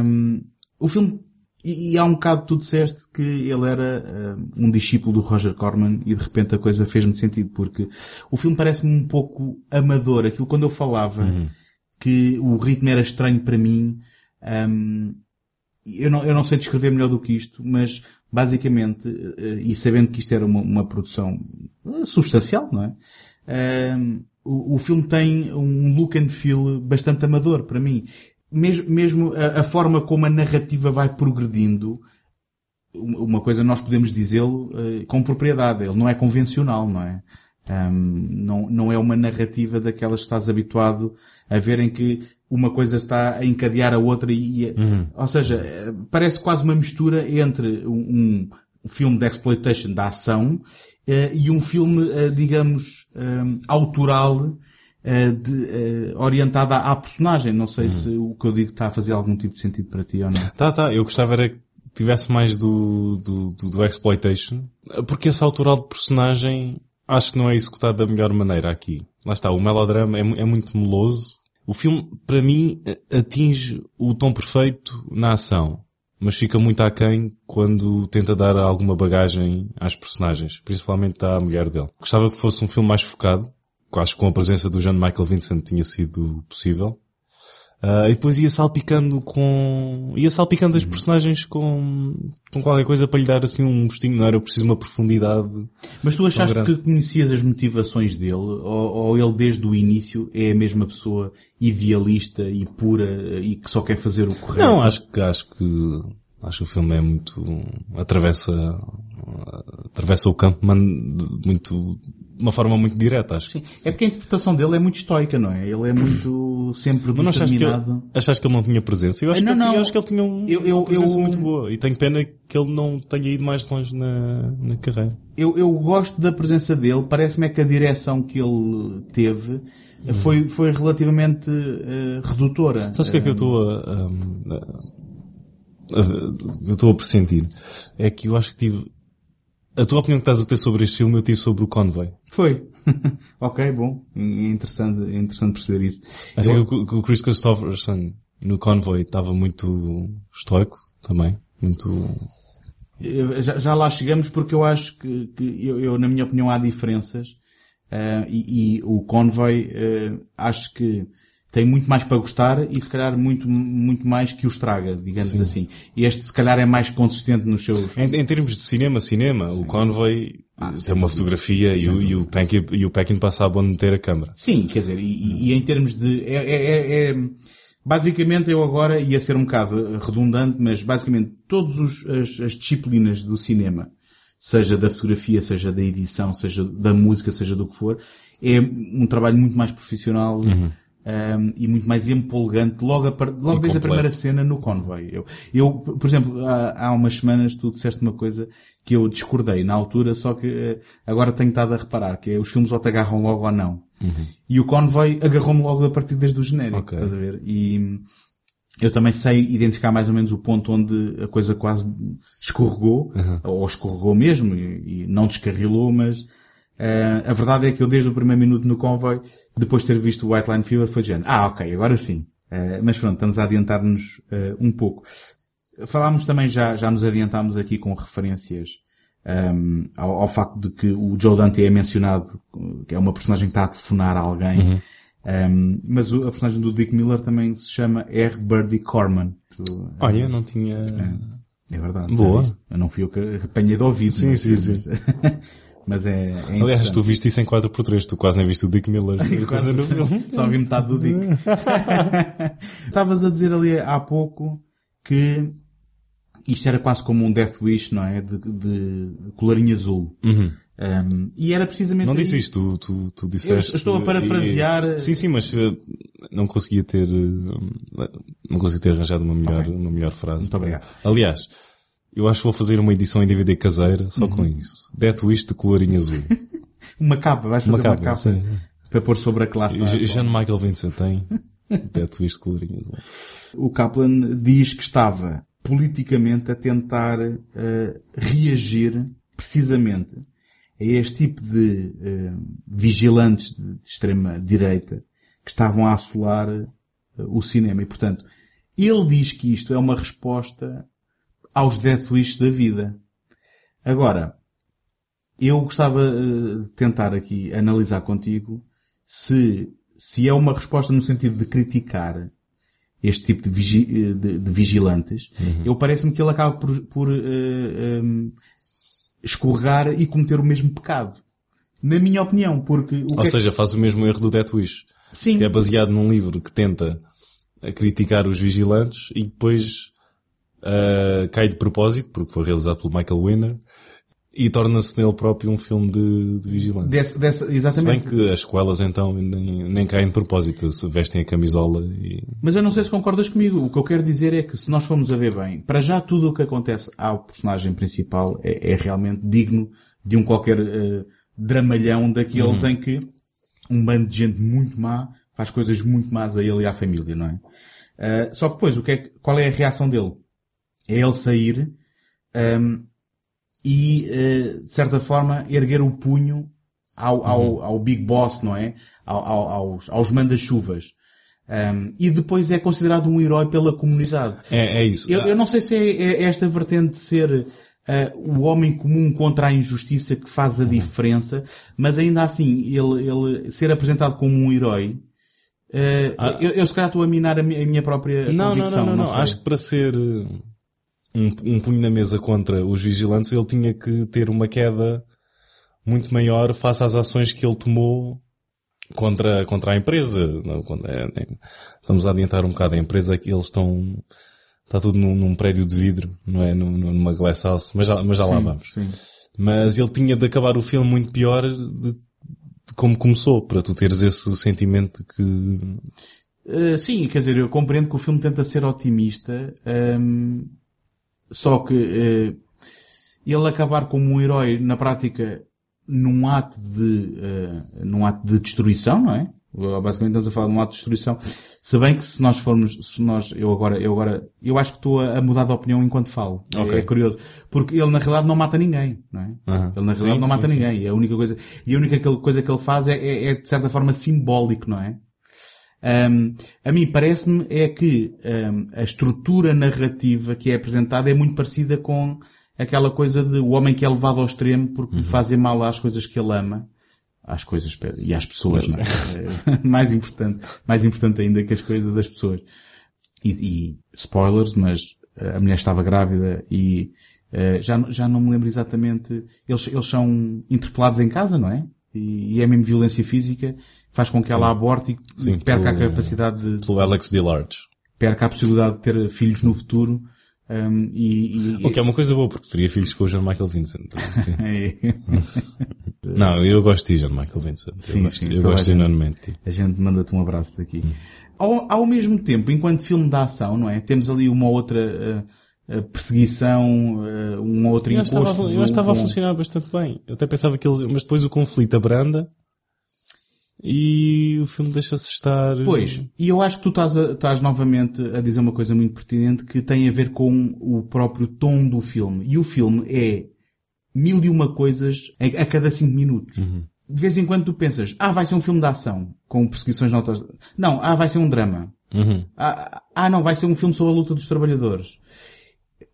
hum, o filme, e, e há um bocado tu disseste que ele era hum, um discípulo do Roger Corman e de repente a coisa fez-me sentido, porque o filme parece-me um pouco amador. Aquilo quando eu falava que o ritmo era estranho para mim, hum, eu não, eu não sei descrever melhor do que isto, mas basicamente, eh, e sabendo que isto era uma, uma produção eh, substancial, não é? Ahm, o, o filme tem um look and feel bastante amador para mim. Mesmo, mesmo a, a forma como a narrativa vai progredindo, uma coisa nós podemos dizê-lo eh, com propriedade. Ele não é convencional, não é? Ahm, não, não é uma narrativa daquelas que estás habituado a ver em que uma coisa está a encadear a outra e, e- ou seja, eh, parece quase uma mistura entre um, um filme de exploitation da ação eh, e um filme, eh, digamos, autoral de, orientado à, à personagem. Não sei se o que eu digo está a fazer algum tipo de sentido para ti ou não. Tá, tá. Eu gostava era que tivesse mais do, do, do, do exploitation. Porque esse autoral de personagem acho que não é executado da melhor maneira aqui. Lá está, o melodrama é, é muito meloso. O filme, para mim, atinge o tom perfeito na ação. Mas fica muito aquém quando tenta dar alguma bagagem às personagens. Principalmente à mulher dele. Gostava que fosse um filme mais focado. Acho que com a presença do John Michael Vincent tinha sido possível. Ah, e depois ia salpicando com, ia salpicando as personagens com, com qualquer coisa para lhe dar assim um gostinho, não era preciso uma profundidade. Mas tu achaste que conhecias as motivações dele, ou, ou ele desde o início é a mesma pessoa idealista e pura e que só quer fazer o correto? Não, acho que, acho que, acho que o filme é muito, atravessa, atravessa o campo muito, de uma forma muito direta, acho. Sim. É porque a interpretação dele é muito estoica, não é? Ele é muito sempre Mas não achaste que, ele, determinado. achaste que ele não tinha presença? Eu acho, Não, que, ele, não. tinha- acho que ele tinha um- Eu- eu- uma presença eu- muito boa. E tenho pena que ele não tenha ido mais longe na, na carreira. Eu, eu gosto da presença dele, parece-me é que a direção que ele teve foi, foi relativamente eh, redutora. Sabes o que é que eu estou a, a- a- eu estou a pressentir? É que eu acho que tive, a tua opinião que estás a ter sobre este filme eu tive sobre o Convoy. Foi. ok, bom. É interessante, é interessante perceber isso. Acho Eu- que o- Chris Christopherson no Convoy estava muito estoico também. Muito, Já, já lá chegamos porque eu acho que, que eu, eu, na minha opinião, há diferenças. eh, e, e o Convoy, eh, acho que tem muito mais para gostar e se calhar muito, muito mais que o estraga, digamos assim. E este se calhar é mais consistente nos seus... em, em termos de cinema, cinema, o Convoy tem uma fotografia e o, e o e o Pekin passa a bom meter a câmara. Sim, quer dizer, e, e- em termos de... É, é- é- é- basicamente eu agora ia ser um bocado redundante, mas basicamente todas as, as disciplinas do cinema, seja da fotografia, seja da edição, seja da música, seja do que for, é um trabalho muito mais profissional um, e muito mais empolgante logo, a logo desde a primeira cena no Convoy. Eu, eu por exemplo, há, há umas semanas tu disseste uma coisa que eu discordei na altura, só que eh, agora tenho estado a reparar, que é os filmes ou te agarram logo ou não. E o Convoy agarrou-me logo a partir desde o genérico, Ok. estás a ver? E eu também sei identificar mais ou menos o ponto onde a coisa quase escorregou, ou escorregou mesmo, e, e não descarrilou, mas eh, a verdade é que eu desde o primeiro minuto no Convoy, depois de ter visto o White Line Fever, foi de género, ah ok, agora sim. Eh, mas pronto, estamos a adiantar-nos eh, um pouco. Falámos também, já, já nos adiantámos aqui com referências um, ao, ao facto de que o Joe Dante é mencionado, que é uma personagem que está a telefonar a alguém, Um, mas o- a personagem do Dick Miller também se chama R. Birdie Corman. Tu- Olha, não tinha... é verdade. Boa. Eu não fui eu que apanhei de ouvido. Sim, mas- sim, sim. mas- é, é Aliás, tu viste isso em 4x3, tu quase nem viste o Dick Miller Quase no filme. Só vi metade do Dick. Estavas a dizer ali há pouco que isto era quase como um Death Wish, não é? De, de colarinho azul. Uhum. Um, e era precisamente. Não aí- disse isto, tu, tu, tu disseste... Eu estou a parafrasear- e- sim, sim, mas eh, não conseguia ter, eh, não conseguia ter arranjado uma melhor, Ok. uma melhor frase. Muito obrigado. Aliás, eu acho que vou fazer uma edição em DVD caseira só Uhum. com isso. Death Wish de colorinho azul. Uma capa, vais fazer Uma uma capa, capa, sim. para pôr sobre a classe. E Jean Michael Vincent tem Death Wish de colorinho azul. O Kaplan diz que estava politicamente a tentar eh, reagir precisamente a este tipo de eh, vigilantes de extrema direita que estavam a assolar eh, o cinema. E, portanto, ele diz que isto é uma resposta aos Death Wish da vida. Agora, eu gostava eh, de tentar aqui analisar contigo se, se é uma resposta no sentido de criticar este tipo de, vigi- de- de vigilantes, eu parece-me que ele acaba por, por eh, em, escorregar e cometer o mesmo pecado. Na minha opinião, porque o Ou que é- seja, faz o mesmo erro do Death Wish. Sim. Que é baseado num livro que tenta criticar os vigilantes e depois ah, cai de propósito, porque foi realizado pelo Michael Winner, e torna-se nele próprio um filme de, de vigilante. desse, dessa, Se bem exatamente. que as escolas então nem, nem caem de propósito, se vestem a camisola e... Mas eu não sei se concordas comigo. O que eu quero dizer é que se nós formos a ver bem, para já tudo o que acontece ao personagem principal é, é realmente digno de um qualquer eh, dramalhão daqueles em que um bando de gente muito má faz coisas muito más a ele e à família, não é? Ah, só que depois, o que é, qual é a reação dele? É ele sair ahm, e, eh, de certa forma, erguer o punho ao, ao, ao Big Boss, não é? Ao- ao- aos, aos manda-chuvas. Um, e depois é considerado um herói pela comunidade. É, é isso. Eu, eu não sei se é, é esta vertente de ser ah, o homem comum contra a injustiça que faz a Uhum. diferença, mas ainda assim, ele, ele ser apresentado como um herói, ah, eu, eu se calhar estou a minar a mi- a minha própria Não, não, convicção. não, não, não. sei. Acho que para ser uh, um, um punho na mesa contra os vigilantes, ele tinha que ter uma queda muito maior face às ações que ele tomou contra, contra a empresa. Não, quando é- é- estamos a adiantar um bocado a empresa que eles estão, está tudo num, num prédio de vidro, não é? Num- numa glass house, mas já, mas já lá Sim, vamos. sim. Mas ele tinha de acabar o filme muito pior de, de como começou, para tu teres esse sentimento que, Uh, sim, quer dizer, eu compreendo que o filme tenta ser otimista, um, só que uh, ele acabar como um herói na prática num ato de uh, num ato de destruição, não é? Basicamente estamos a falar de um ato de destruição. Se bem que se nós formos, se nós, eu agora, eu agora, eu acho que estou a, mudar de opinião enquanto falo. É- Ok. É, curioso. Porque ele na realidade não mata ninguém, não é? Aham. Ele na realidade Sim, não sim, mata sim. ninguém. E a única coisa, e a única coisa que ele faz é, é, é, de certa forma simbólico, não é? Um, a mim parece-me é que um, a estrutura narrativa que é apresentada é muito parecida com aquela coisa de o homem que é levado ao extremo porque Uhum. fazem mal às coisas que ele ama. Às coisas e às pessoas, não é? Mais importante, mais importante ainda que as coisas, as pessoas. E, e spoilers, mas eh, a mulher estava grávida e eh, já, já não me lembro exatamente. Eles, eles são interpelados em casa, não é? E, e é mesmo violência física, faz com que ela aborte e Sim, perca a pelo- capacidade de, pelo Alex DeLarge. perca a possibilidade de ter filhos no futuro. um, e, e- O que é uma coisa boa, porque teria filhos com o John Michael Vincent. é- não, eu gosto de ti, John Michael Vincent. Sim, eu gosto, sim, eu a gosto ti. A gente manda-te um abraço daqui. Ao, ao mesmo tempo, enquanto filme de ação, não é? Temos ali uma outra eh, perseguição, eh, um outro Eu encosto. estava, eu acho que um- estava a funcionar bastante bem. Eu até pensava que eles, mas depois o conflito abranda e o filme deixa-se estar. Pois, e eu acho que tu estás, a- estás novamente a dizer uma coisa muito pertinente que tem a ver com o próprio tom do filme. E o filme é mil e uma coisas a, cada cinco minutos. De vez em quando tu pensas, ah, vai ser um filme de ação, com perseguições notas. Não, ah, vai ser um drama. Uhum. Ah, ah, não, vai ser um filme sobre a luta dos trabalhadores.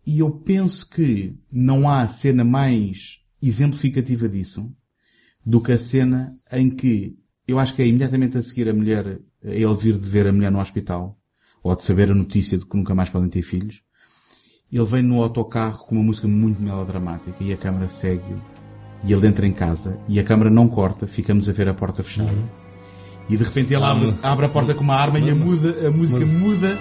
E eu penso que não há cena mais exemplificativa disso do que a cena em que eu acho que é imediatamente a seguir a mulher, ele vir de ver a mulher no hospital, ou de saber a notícia de que nunca mais podem ter filhos. Ele vem no autocarro com uma música muito melodramática e a câmara segue-o e ele entra em casa e a câmara não corta, ficamos a ver a porta fechada. E de repente ele abre, abre a porta com uma arma e a, muda, a música muda.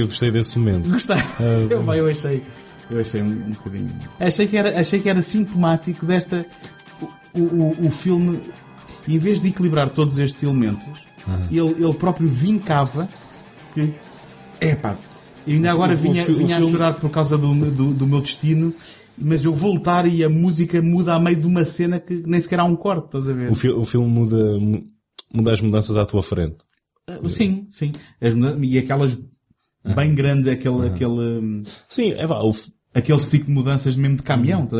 Eu gostei desse momento. Gostei. Ah, eu, pá, eu achei, eu achei um, um bocadinho. Achei que era, achei que era sintomático desta. O, o, o filme, em vez de equilibrar todos estes elementos, ele, ele próprio vincava que. Epá, e ainda agora o- vinha, vinha a chorar por causa do, do, do meu destino, mas eu vou lutar e a música muda a meio de uma cena que nem sequer há um corte, estás a ver? O, fi- o filme muda, mu- muda as mudanças à tua frente. Uh, Sim, sim. As e aquelas bem grandes, aquele, aquele, hum, Sim, é pá, o aquele stick de mudanças mesmo de caminhão. tá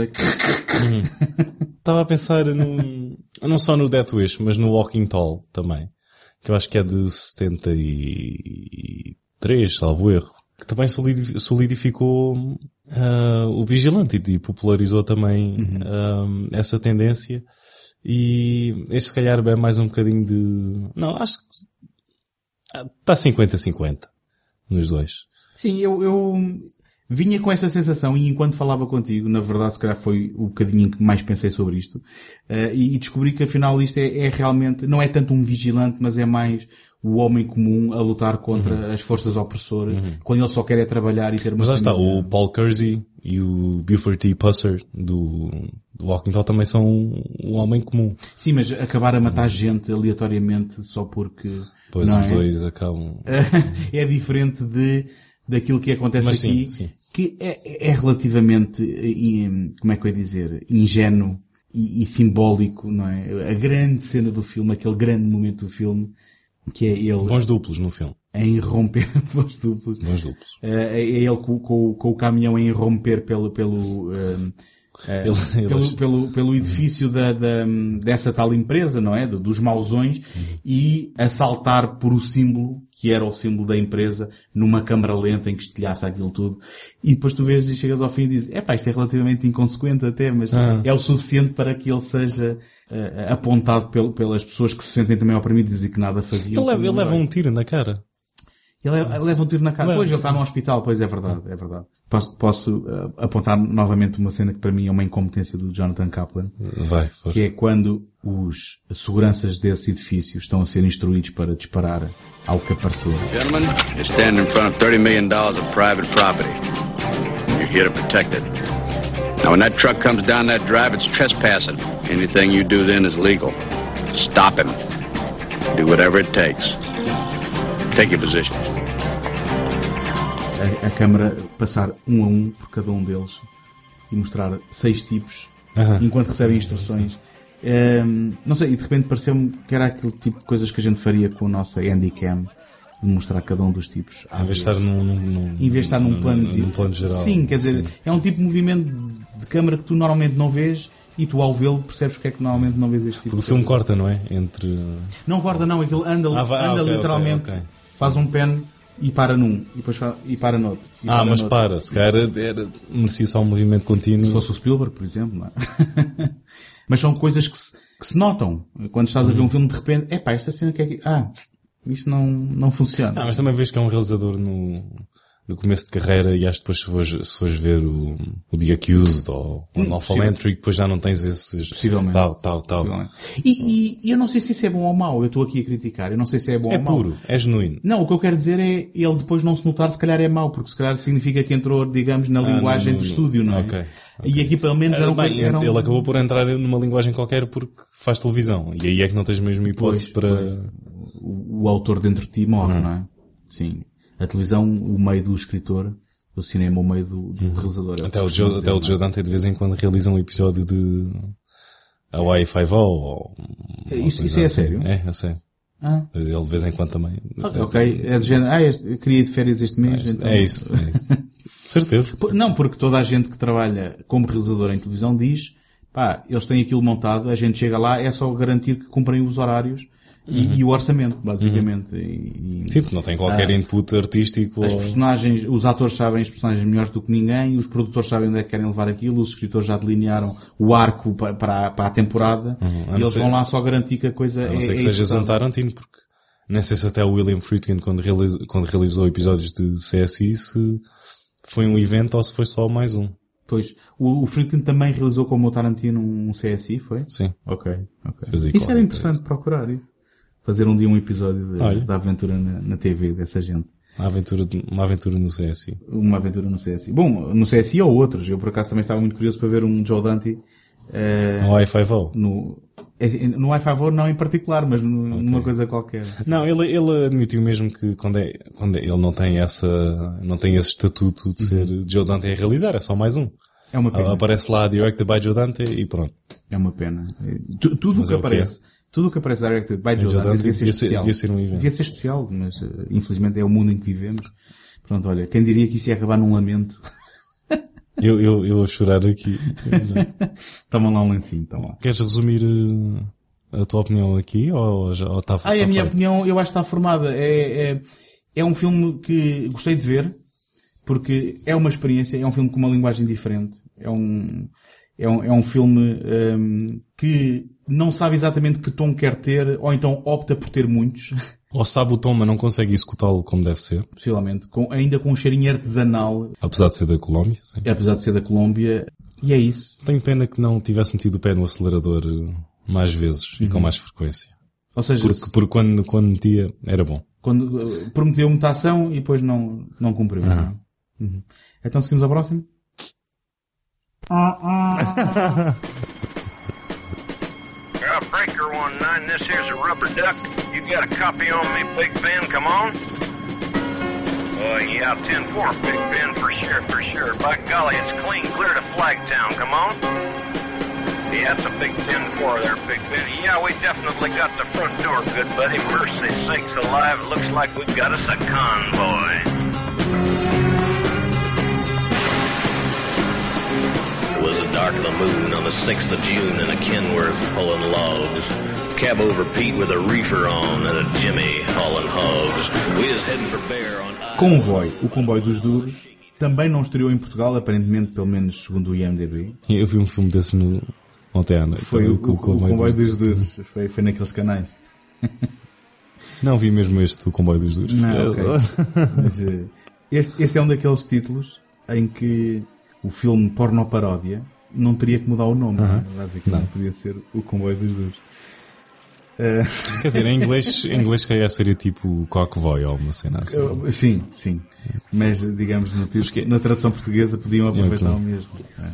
estava a pensar num, não só no Death Wish, mas no Walking Tall também. Que eu acho que é de 73, salvo erro. Que também solidi- solidificou ah, o Vigilante e popularizou também ah, essa tendência. E este se calhar é mais um bocadinho de... Não, acho que está 50-50 nos dois. Sim, eu, eu vinha com essa sensação e enquanto falava contigo, na verdade, se calhar foi o bocadinho que mais pensei sobre isto, eh, e, e descobri que afinal isto é, é realmente, não é tanto um vigilante, mas é mais o homem comum a lutar contra as forças opressoras, quando ele só quer é trabalhar e ter uma Mas lá está, o Paul Kersey e o Buford T. Pusser do, do Walking Tall também são um homem comum. Sim, mas acabar a matar gente aleatoriamente só porque... Pois não os é? dois acabam. é diferente de, daquilo que acontece Mas sim, aqui, sim. que é, é relativamente, eh, como é que eu ia dizer, ingênuo e, e simbólico, não é? A grande cena do filme, aquele grande momento do filme, que é ele Bons duplos no filme. em romper os duplos. Bons duplos. Eh, É ele com, com- com o caminhão em romper pelo, pelo, eh, eh, Ele- pelo, eles- pelo, pelo edifício da, da- dessa tal empresa, não é? Do- Dos mausões e assaltar por o símbolo, que era o símbolo da empresa, numa câmara lenta em que estilhaça aquilo tudo. E depois tu vês e chegas ao fim e dizes, é pá, isto é relativamente inconsequente até, mas Ah. é o suficiente para que ele seja eh, apontado pel- pelas pessoas que se sentem também oprimidas e que nada faziam. Ele leva, ele leva herói. um tiro na cara. Ele leva, leva um tiro na cara. Leva. Pois, ele está no hospital, pois é verdade, é verdade. Posso, posso eh, apontar novamente uma cena que para mim é uma incompetência do Jonathan Kaplan, Vai, força. que é quando os seguranças desse edifício estão a ser instruídos para disparar ao que aparecer. Gentlemen, you stand in front of $30 million of private property. You're here to protect it. Now, when that truck comes down that drive, it's trespassing. Anything you do then is legal. Stop him. Do whatever it takes. Take your position. A, a câmara passar um a um por cada um deles e mostrar seis tipos Aham. enquanto recebem instruções. Ehm, não sei, e de repente pareceu-me que era aquele tipo de coisas que a gente faria com a nossa Handycam, de mostrar cada um dos tipos. Em vez de estar num, num, num- Em vez de estar num plano, de- num plano geral. Sim, quer dizer, Sim. é um tipo de movimento de câmara que tu normalmente não vês e tu ao vê-lo percebes porque é que normalmente não vês este tipo Porque o filme coisa. corta, não é? Entre... Não corta não, aquilo anda, Ah, vai- ah, anda ok, literalmente, ok, ok. Faz um pen e para num, e depois e para noutro. e Ah, para mas noutro. para, se calhar era, era, merecia só um movimento contínuo. Se fosse o Spielberg, por exemplo, não é? mas são coisas que se, que se notam. Quando estás a ver um filme de repente, é pá, esta cena que é que... Ah, isto não, não funciona. Ah, mas também vês que é um realizador no, no começo de carreira e acho que depois se fores, se fores ver o, o The Accused ou o Hum. Entry, depois já não tens esses... Possivelmente. Tal, tal, tal. Possivelmente. E, e- eu não sei se isso é bom ou mau. Eu estou aqui a criticar. Eu não sei se é bom É ou mau. puro, é genuíno. Não, o que eu quero dizer é ele depois não se notar, se calhar é mau, porque se calhar significa que entrou, digamos, na linguagem no- do estúdio, não é? ok, E aqui pelo menos Ah, eram, bem, eram... ele acabou por entrar numa linguagem qualquer porque faz televisão. E aí é que não tens mesmo hipótese Pois, para... o, o autor dentro de ti morre, não é? Sim. A televisão, o meio do escritor, o cinema, o meio do, do realizador. é Até o, Joe, até o Joe Dante de vez em quando realiza um episódio de Hawaii Five-O ou... É, isso- isso é a assim. sério? É, é sério. Ah, Ele de vez em quando também. ok. É do género, ah, este, queria ir de férias este mês. então... É isso. É isso. Certeza. Não, porque toda a gente que trabalha como realizador em televisão diz, pá, eles têm aquilo montado, a gente chega lá, é só garantir que cumprem os horários e, e o orçamento, basicamente. E- e- Sim, porque não tem qualquer Ah. input artístico. As ou- personagens, os atores sabem as personagens melhores do que ninguém, os produtores sabem onde é que querem levar aquilo, os escritores já delinearam o arco pa- para, a- para a temporada Uhum. A e eles ser- vão lá só garantir que a coisa A é, não ser que é sejas um executável. Tarantino, porque nem sei se até o William Friedkin, quando, realiza- quando realizou episódios de CSI, se foi um evento ou se foi só mais um. Pois, o, o Friedkin também realizou como o Tarantino um CSI, foi? Sim. Ok, ok. Fez aí Isso era interessante procurar isso. Fazer um dia um episódio de- da aventura na, na TV dessa gente. Uma aventura, uma aventura no CSI. Uma aventura no CSI. Bom, no CSI ou outros. Eu por acaso também estava muito curioso para ver um Joe Dante eh, No i5O. no, é- no Wi-Fi não em particular, mas no- numa coisa qualquer. Não, ele, ele admitiu mesmo que quando é, quando é- ele não tem essa, não tem esse estatuto de ser Joe Dante a realizar, é só mais um. É uma pena. Aparece lá directed by Joe Dante e pronto. É uma pena. Tu- tudo o que é o que aparece, tudo o que aparece directed by Joe Dante devia ser especial. devia ser um evento. Devia ser especial, mas eh, infelizmente é o mundo em que vivemos. Pronto, olha, quem diria que isso ia acabar num lamento? Eu, eu, eu a chorar aqui. Toma lá um lencinho, toma lá. Queres resumir eh, a tua opinião aqui ou já ou está Ah, e a está minha feito? opinião, eu acho que está formada. É, é, é um filme que gostei de ver, porque é uma experiência, é um filme com uma linguagem diferente. É um, é um, é um filme hum, que não sabe exatamente que tom quer ter, ou então opta por ter muitos, Ou sabe o tom, mas não consegue executá-lo como deve ser. possivelmente, com, ainda com um cheirinho artesanal, Apesar de ser da Colômbia. Sim. apesar de ser da Colômbia. E é isso. Tenho pena que não tivesse metido o pé no acelerador eh, mais vezes e com mais frequência. Ou seja, Porque, porque quando, quando metia, era bom. quando uh, prometeu muita ação e depois não, não cumpriu. não é? Uhum. Então seguimos ao próximo? 19, this here's a rubber duck. You got a copy on me, Big Ben? Come on. Uh, yeah, 10-4, Big Ben, for sure, for sure. By golly, it's clean clear to Flagtown. Come on. Yeah, it's a big 10-4 there, Big Ben. Yeah, we definitely got the front door good, buddy. Mercy sakes alive, looks like we've got us a convoy. Was the dark of the moon on the 6th of June in a Kenworth pulling logs. Cab over Pete with a reefer on and a Jimmy hauling hogs. We was heading for Bear on Convoy, o comboio dos duros, também não estreou em Portugal, aparentemente, pelo menos segundo o IMDB. Eu vi um filme desses no, ontem à noite. Foi o, o, o comboio dos- dos duros. Foi, foi naqueles canais. Não vi mesmo este, o comboio dos duros. Não, ok. Mas, eh, este, este é um daqueles títulos em que o filme porno paródia não teria que mudar o nome. é? Basicamente, Não. podia ser o comboio dos duros. Eh, Quer dizer, em inglês, em inglês calhar seria tipo cockvoy ou uma cena assim. sim, sim. Mas, digamos, no título- que- na tradução portuguesa podiam aproveitar claro. o mesmo. É.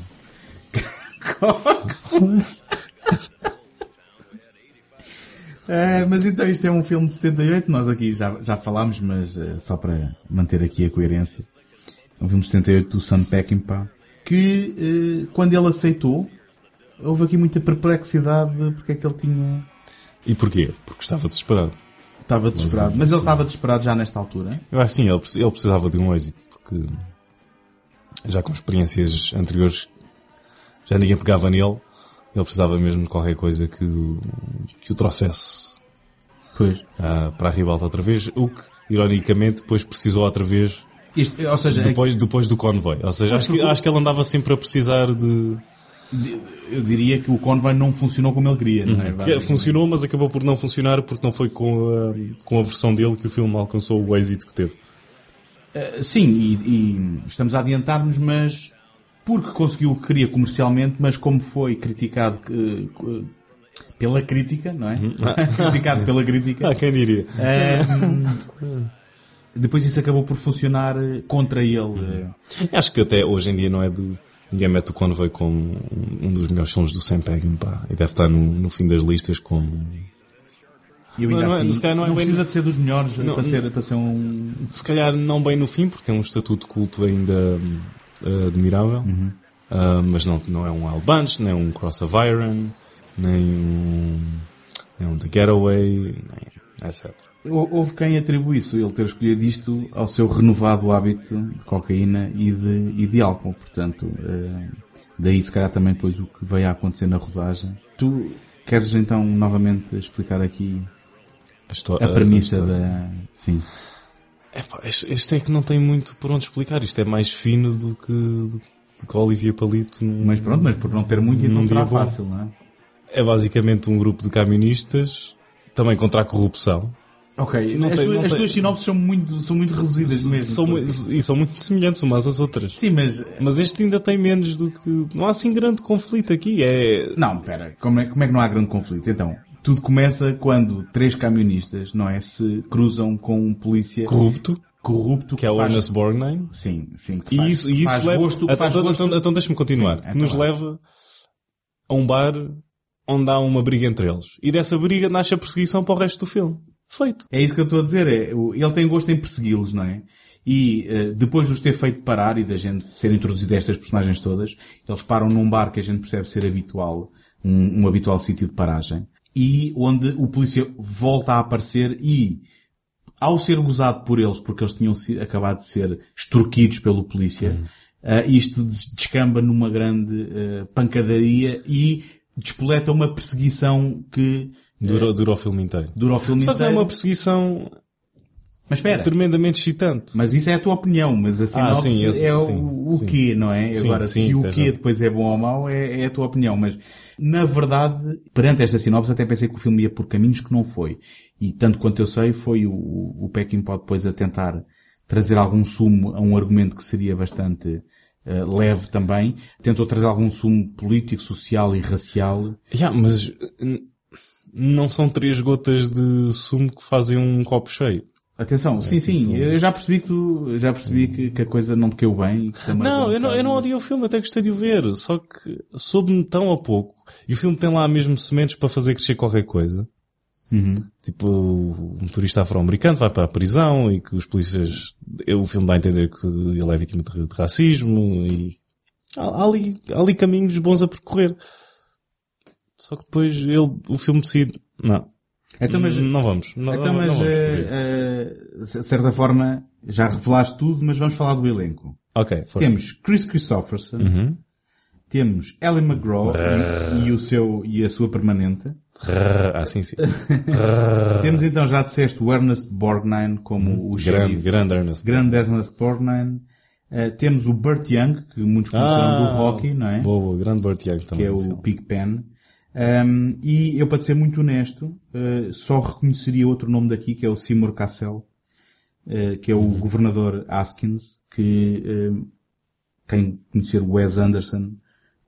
Eh, mas então isto é um filme de 78, nós aqui já, já falámos, mas eh, só para manter aqui a coerência. É um filme de 78 do Sam Peckinpah, que eh, quando ele aceitou, houve aqui muita perplexidade de porque é que ele tinha... E porquê? Porque estava desesperado. Estava desesperado. Mas ele estava desesperado já nesta altura. Eu acho sim, ele, preci- ele precisava de um êxito, porque já com experiências anteriores já ninguém pegava nele, ele precisava mesmo de qualquer coisa que, o- que o trouxesse Pois. ah, para a ribalta outra vez, o que, ironicamente, depois precisou outra vez Isto, ou seja, depois, depois do convoy. Ou seja, acho que, acho que ele andava sempre a precisar de... eu diria que o Convoy não funcionou como ele queria, não é? Basicamente. funcionou, mas acabou por não funcionar porque não foi com a, com a versão dele que o filme alcançou o êxito que teve. Uh, Sim, e, e estamos a adiantar-nos, mas porque conseguiu o que queria comercialmente, mas como foi criticado eh, eh, pela crítica, não é? criticado pela crítica, Ah, quem diria? eh, depois isso acabou por funcionar eh, contra ele. eh. Acho que até hoje em dia não é de... Ninguém mete o Convoy como um dos melhores filmes do Sam Peckinpah. E deve estar no, no fim das listas como... Eu ainda Não, não é- assim, se calhar não é bem- precisa de ser dos melhores eh, Não, para, ser, para ser um... Se calhar não bem no fim, porque tem um estatuto de culto ainda eh, admirável. Ah, mas não, não é um Al Bunch, nem um Cross of Iron, nem um, nem um The Getaway, nem etc. Hou- Houve quem atribui isso, ele ter escolhido isto ao seu renovado hábito de cocaína e de, e de álcool. Portanto, eh, daí se calhar também depois o que veio a acontecer na rodagem. Tu queres então novamente explicar aqui A, histó- a premissa história. da... Sim. Epá, este, é que não tem muito por onde explicar. Isto é mais fino do que, do, do que a Olivia Palito. num- Mas pronto, mas por não ter muito então será bom. fácil, não é? É basicamente um grupo de camionistas, também contra a corrupção. Ok, Não as, tem- tuas, não as tuas sinopses são muito, são muito reduzidas mesmo. São, porque- e são muito semelhantes umas às outras. Sim, mas... Mas este ainda tem menos do que... Não há assim grande conflito aqui. É... Não, pera, como é, como é que não há grande conflito? Então, tudo começa quando três camionistas, não é, se cruzam com um polícia Corrupto. corrupto Que é o faz... Ernest Borgnine. Sim, sim. Que E faz, isso, e isso faz leva... gosto, então, faz então, gosto- então, então deixa-me continuar. Sim, que nos então vai. leva a um bar onde há uma briga entre eles. E dessa briga nasce a perseguição para o resto do filme. Feito. É isso que eu estou a dizer. É, ele tem gosto em persegui-los, não é? E eh, depois de os ter feito parar e da gente ser introduzido a estas personagens todas, eles param num bar que a gente percebe ser habitual, um, um habitual sítio de paragem, e onde o polícia volta a aparecer e, ao ser gozado por eles, porque eles tinham si- acabado de ser extorquidos pelo polícia, eh, isto des- descamba numa grande eh, pancadaria e despoleta uma perseguição que Dura, dura o filme inteiro. dura o filme Só que é inteiro. uma perseguição Mas espera. tremendamente excitante. Mas isso é a tua opinião, mas a sinopse sim, eu- é o, sim, o sim. quê, não é? Agora, se o quê depois é bom ou mau, é, é a tua opinião. Mas, na verdade, perante esta sinopse, até pensei que o filme ia por caminhos que não foi. E, tanto quanto eu sei, foi o, o Peckinpah depois a tentar trazer algum sumo a um argumento que seria bastante eh, leve também. Tentou trazer algum sumo político, social e racial. Yeah, mas não são três gotas de sumo que fazem um copo cheio. Atenção, sim, sim, tipo- eu já percebi que tu, já percebi que, que a coisa não te caiu bem. Não, eu não, eu não odiei o filme, até gostei de o ver. Só que soube-me tão a pouco. E o filme tem lá mesmo sementes para fazer crescer qualquer coisa. Uhum. Tipo, um turista afro-americano vai para a prisão e que os polícias... O filme dá a entender que ele é vítima de, de racismo e... Há, há ali, há ali caminhos bons a percorrer. Só que depois ele, o filme decide... Não. Então, mas, não vamos. Não, Então, mas, não vamos eh, eh, de certa forma, já revelaste tudo, mas vamos falar do elenco. Ok, força. Temos Chris Christopherson, Uhum. temos Ellie McGraw e, e o seu, e a sua permanente. Ah, sim, sim. Temos então, já disseste, o Ernest Borgnine como o Uhum. grande, xerife. grande Ernest. Grande Ernest Borgnine. Eh, temos o Burt Young, que muitos conheceram do Rocky, não é? Ah, Boa, boa, grande Burt Young também. que é o filme. Pigpen. Um, e eu, para ser muito honesto, uh, só reconheceria outro nome daqui, que é o Seymour Cassell, uh, que é o Uhum. governador Askins, que uh, quem conhecer o Wes Anderson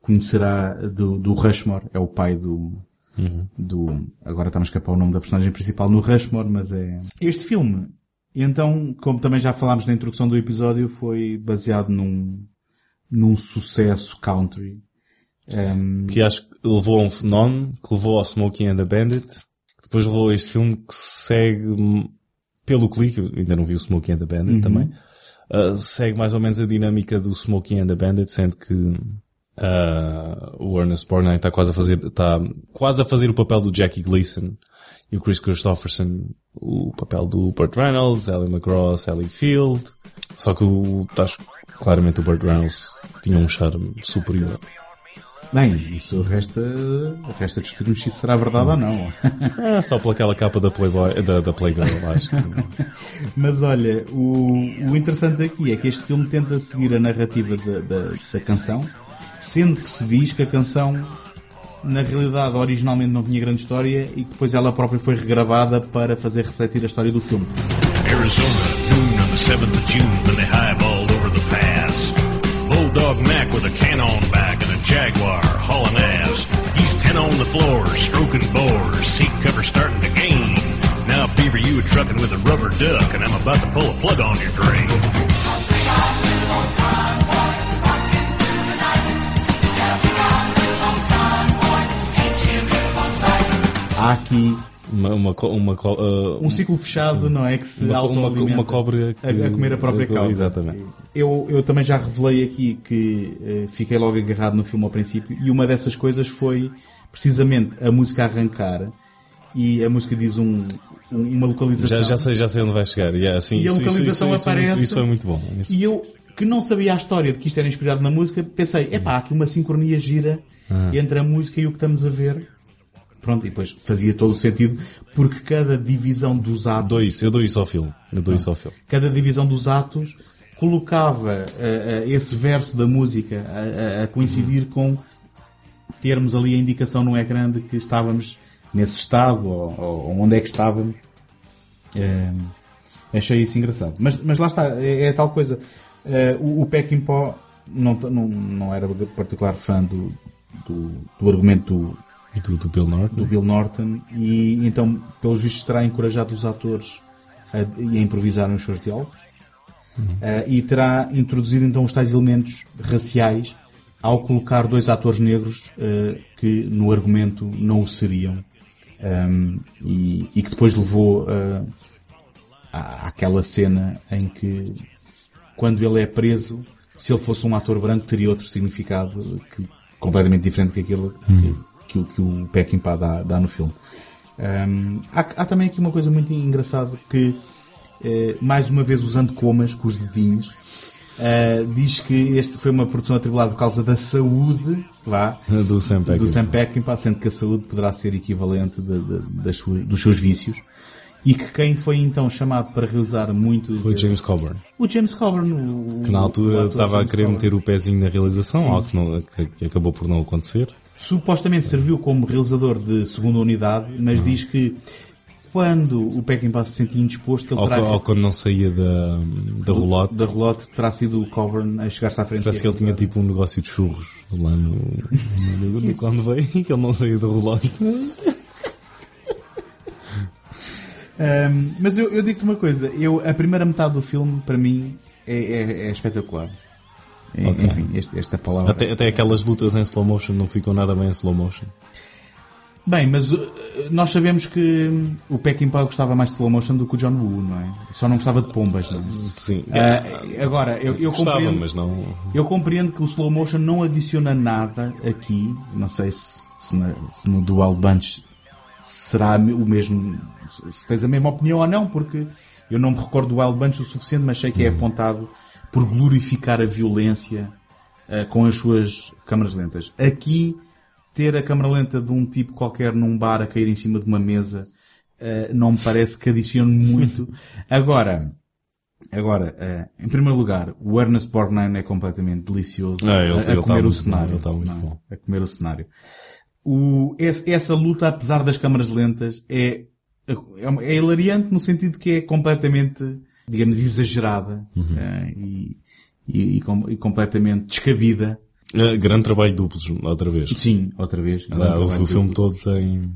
conhecerá do, do Rushmore, é o pai do, Uhum. do, agora está-me a escapar o nome da personagem principal no Rushmore, mas é... Este filme, então, como também já falámos na introdução do episódio, foi baseado num, num sucesso country. Um, que acho que levou a um fenómeno, que levou ao Smokey and the Bandit, que depois levou a este filme que segue, pelo clique, ainda não vi o Smokey and the Bandit Uhum. também, uh, segue mais ou menos a dinâmica do Smokey and the Bandit, sendo que uh, o Ernest Borgnine está quase a fazer, está quase a fazer o papel do Jackie Gleason e o Chris Christopherson o papel do Burt Reynolds, Ellie McGraw, Sally Field, só que o, acho que claramente o Burt Reynolds tinha um charme superior. Bem, isso resta, resta discutirmos se isso será verdade ou não. É só pelaquela capa da Playboy, da, da Playgirl, acho que. Mas olha, o, o interessante aqui é que este filme tenta seguir a narrativa da, da, da canção, sendo que se diz que a canção, na realidade, originalmente não tinha grande história e que depois ela própria foi regravada para fazer refletir a história do filme. Arizona, noon on the 7th of June, when they highballed over the pass. Bulldog Mac with a can on back Jaguar hauling ass. He's 10 on the floor, stroking bores, seat cover starting to gain. Now, Beaver, you a trucking with a rubber duck, and I'm about to pull a plug on your drain. Aqui Uma, uma, uma, uh, um ciclo fechado, não é? Que se Uma uma uma cobra que- a, a comer a própria que- causa. exatamente. Eu, eu também já revelei aqui que eh, fiquei logo agarrado no filme ao princípio e uma dessas coisas foi precisamente a música arrancar e a música diz um, um- uma localização. já, já, sei, já sei onde vai chegar. Yeah, assim, E a isso- localização isso, isso, é muito- aparece. Isso foi muito bom. E eu, que não sabia a história de que isto era inspirado na música, pensei, epá, há aqui uma sincronia gira Ah. entre a música e o que estamos a ver. Pronto, e depois fazia todo o sentido, porque cada divisão dos atos, Dou isso, eu dou isso ao filme. Eu dou isso ao filme. cada divisão dos atos colocava eh, eh, esse verso da música a, a- a coincidir com termos ali a indicação no ecrã de que estávamos nesse estado ou, ou onde é que estávamos. Eh, achei isso engraçado. Mas, mas lá está, é, é tal coisa. O, o Peckinpah não, não, não era particular fã do, do, do argumento do, Do, Bill Norton. do Bill Norton e então, pelos vistos, terá encorajado os atores a, a improvisarem os seus diálogos. Ah, e terá introduzido então os tais elementos raciais ao colocar dois atores negros ah, que no argumento não o seriam. Ahm, e, e que depois levou ah, à- àquela cena em que quando ele é preso, se ele fosse um ator branco teria outro significado que, completamente diferente que aquilo que, que, o- que o Peckinpah dá, dá no filme. Ahm, há, há também aqui uma coisa muito engraçada que, eh, mais uma vez usando comas com os dedinhos, eh, diz que este foi uma produção atribulada por causa da saúde, vá, Do Sam Peckinpah. do Sam Peckinpah, sendo que a saúde poderá ser equivalente de- de- das suas- dos seus vícios. E que quem foi então chamado para realizar muito... Foi James Coburn. O James Coburn. O, Que na altura estava a querer Coburn. meter o pezinho na realização, Sim. algo que, não- que acabou por não acontecer. Supostamente serviu como realizador de segunda unidade, mas diz que quando o Peckinpah se sentia indisposto, ele Ou, terá... ou quando não saía da, da relote. da relote terá sido o Coburn a chegar-se à frente. Parece que ele tinha tipo um negócio de churros lá no, no, no quando veio que ele não saía da relote. Ahm, mas eu, eu digo-te uma coisa, eu, a primeira metade do filme, para mim, é, é- é espetacular. É, Ok. Enfim, este- esta palavra. Até, até aquelas lutas em slow motion não ficam nada bem em slow motion. Bem, mas uh, nós sabemos que o Peckinpah gostava mais de slow motion do que o John Woo, não é? Só não gostava de pombas, não é? Sim. Ah, agora, eu, eu Gostava, compreendo, mas não. eu compreendo que o slow motion não adiciona nada aqui. Não sei se, se, na- se no Dual Bunch será o mesmo, se tens a mesma opinião ou não, porque eu não me recordo do Wild Bunch o suficiente, mas sei que é apontado por glorificar a violência ah, com as suas câmaras lentas. Aqui, ter a câmara lenta de um tipo qualquer num bar a cair em cima de uma mesa ah, não me parece que adicione muito. Agora, Agora, eh, em primeiro lugar, o Ernest Borgnine é completamente delicioso Ah, ele- a, a ele comer o cenário. bom, tá não é? A comer o cenário. O, esse- essa luta, apesar das câmaras lentas, é, é, é hilariante no sentido que é completamente, digamos, exagerada Uhum. eh, e, e, e com- e completamente descabida. Ah, grande trabalho duplos, outra vez. Sim, outra vez. Ah, o, filme todo tem.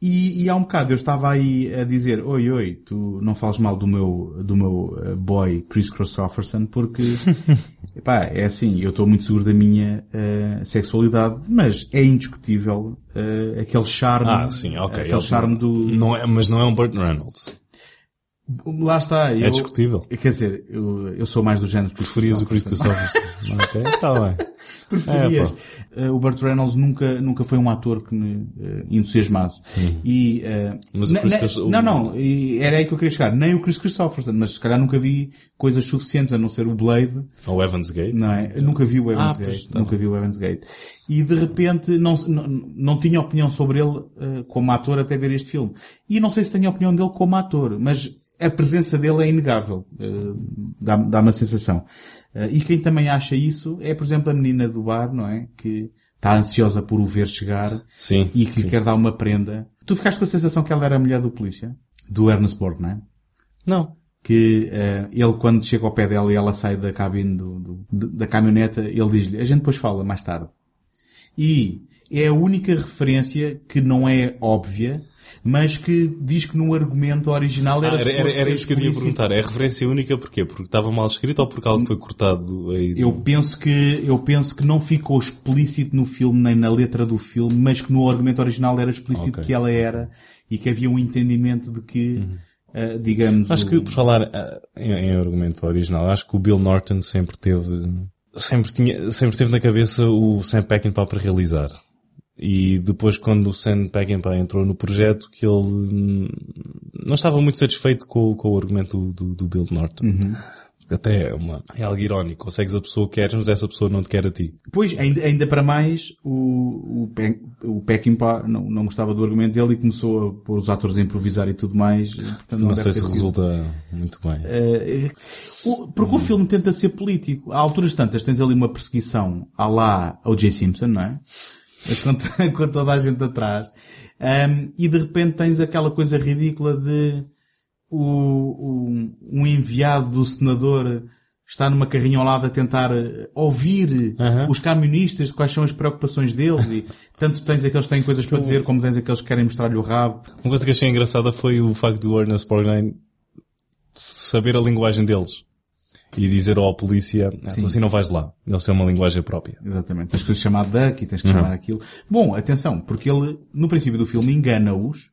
E, e há um bocado eu estava aí a dizer, oi, oi, tu não fales mal do meu, do meu eh, boy Chris Christopherson porque, epá, é assim, eu estou muito seguro da minha eh, sexualidade, mas é indiscutível eh, aquele charme, Ah, sim, ok. aquele Ele- charme do, Não é, mas não é um Burt Reynolds. Lá está, eu, É discutível. quer dizer, eu, eu sou mais do género que Preferias o Chris Christopherson. ok, está bem. Preferias. É. Eh, o Burt Reynolds nunca, nunca foi um ator que me eh, entusiasmasse. E, eh, Mas o ne- Christ- o- Não, não, e era aí que eu queria chegar. Nem o Chris Christopherson, mas se calhar nunca vi coisas suficientes, a não ser o Blade, Ou Evans Gate. não é? Eu nunca vi o Evans Ah, Gate. tá nunca vi o Evans Gate. E de repente não, não, não tinha opinião sobre ele eh, como ator até ver este filme. E não sei se tenho a opinião dele como ator, mas a presença dele é inegável. Dá- Dá-me a sensação. Eh, e quem também acha isso é, por exemplo, a menina do bar, não é? Que está ansiosa por o ver chegar Sim. e que lhe sim. quer dar uma prenda. Tu ficaste com a sensação que ela era a mulher do polícia? Do Ernest Borgnine? Não. que eh, ele quando chega ao pé dela e ela sai da cabine do, do- da caminhoneta, ele diz-lhe, a gente depois fala mais tarde. E é a única referência que não é óbvia, mas que diz que no argumento original era Ah, era, era, era isso que eu ia explícito. perguntar. É referência única porquê? Porque estava mal escrito ou porque algo foi cortado aí? Eu penso que, eu penso que não ficou explícito no filme nem na letra do filme, mas que no argumento original era explícito Ok. que ela era e que havia um entendimento de que, eh, digamos, Acho o- que, por falar ah, em, em argumento original, acho que o Bill Norton sempre teve, sempre tinha, sempre teve na cabeça o Sam Peckinpah para realizar. E depois quando o Sam Peckinpah entrou no projeto, que ele hum, não estava muito satisfeito com, com o argumento do, do, do Bill Norton. Porque Até é, uma, é algo irónico. Consegues a pessoa que queres, mas essa pessoa não te quer a ti. Pois, ainda, ainda para mais, o, o, Pe- o Peckinpah não, não gostava do argumento dele e começou a pôr os atores a improvisar e tudo mais. portanto, Não, deve sei se sido- resulta muito bem. O- porque o filme tenta ser político. Há alturas tantas tens ali uma perseguição à lá ao J. Simpson, não é? Com, com toda a gente atrás. Ahm, e de repente tens aquela coisa ridícula de o, o- um enviado do senador está numa carrinha ao lado a tentar eh, ouvir Aham. os camionistas, quais são as preocupações deles e tanto tens aqueles que têm coisas para dizer como tens aqueles que querem mostrar-lhe o rabo. Uma coisa que achei engraçada foi o facto do Ernest Borgnine saber a linguagem deles. E dizer ao polícia, ah, tu assim não vais lá. Deve ser uma linguagem própria. Exatamente. Tens que chamar Duck e tens que Uhum. chamar aquilo. Bom, atenção, porque ele, no princípio do filme, engana-os,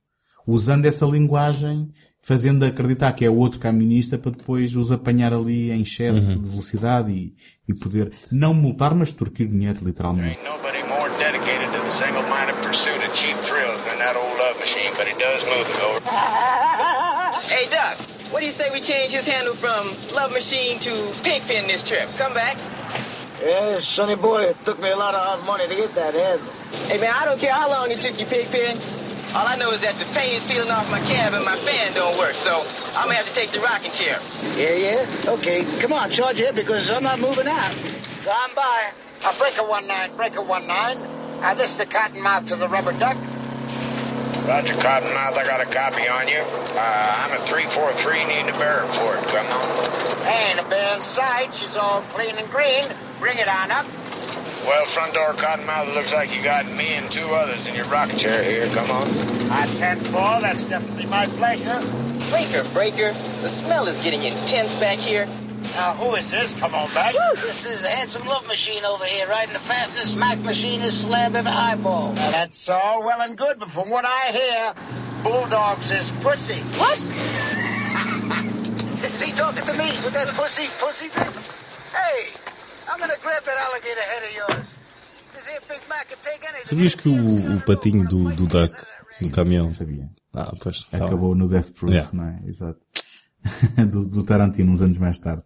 usando essa linguagem, fazendo acreditar que é outro camionista para depois os apanhar ali em excesso Uhum. de velocidade e, e poder não multar, mas extorquir dinheiro, literalmente. Nobody more dedicated to the single-minded pursuit of cheap thrills than that old love machine, but he does move it over. Hey, Doc, what do you say we change his handle from Love Machine to Pigpen this trip? Come back. Yeah, sonny boy, it took me a lot of hard money to get that handle. Hey, man, I don't care how long it took you, Pigpen. All I know is that the paint is peeling off my cab and my fan don't work, so I'm gonna have to take the rocking chair. Yeah, yeah? Okay, come on, charge it because I'm not moving out. Gone by. A breaker one nine, breaker one nine. Uh, this is the cottonmouth to the rubber duck. Roger Cottonmouth, I got a copy on you. Uh, I'm a 343, needing a bearer for it. Come on. Ain't a bear in sight. She's all clean and green. Bring it on up. Well, front door Cottonmouth, looks like you got me and two others in your rocking chair here. Come on. I ten four. That's definitely my pleasure. Breaker, breaker, the smell is getting intense back here. Now, who is this? Come on back. This is a handsome love machine over here, riding the fastest smack machinist slab ever eyeball. Now, that's all well and good, but from what I hear, Bulldogs is pussy. What? is he talking to me with that pussy, pussy thing? Hey, I'm gonna grab that alligator head of yours. This here Big Mac can take anything. Sabias que o, o patinho do, do Duck, do caminhão... Sabia. Ah, pois. tá Acabou no Death Proof, Yeah. não é? Exato. do, do Tarantino, uns anos mais tarde.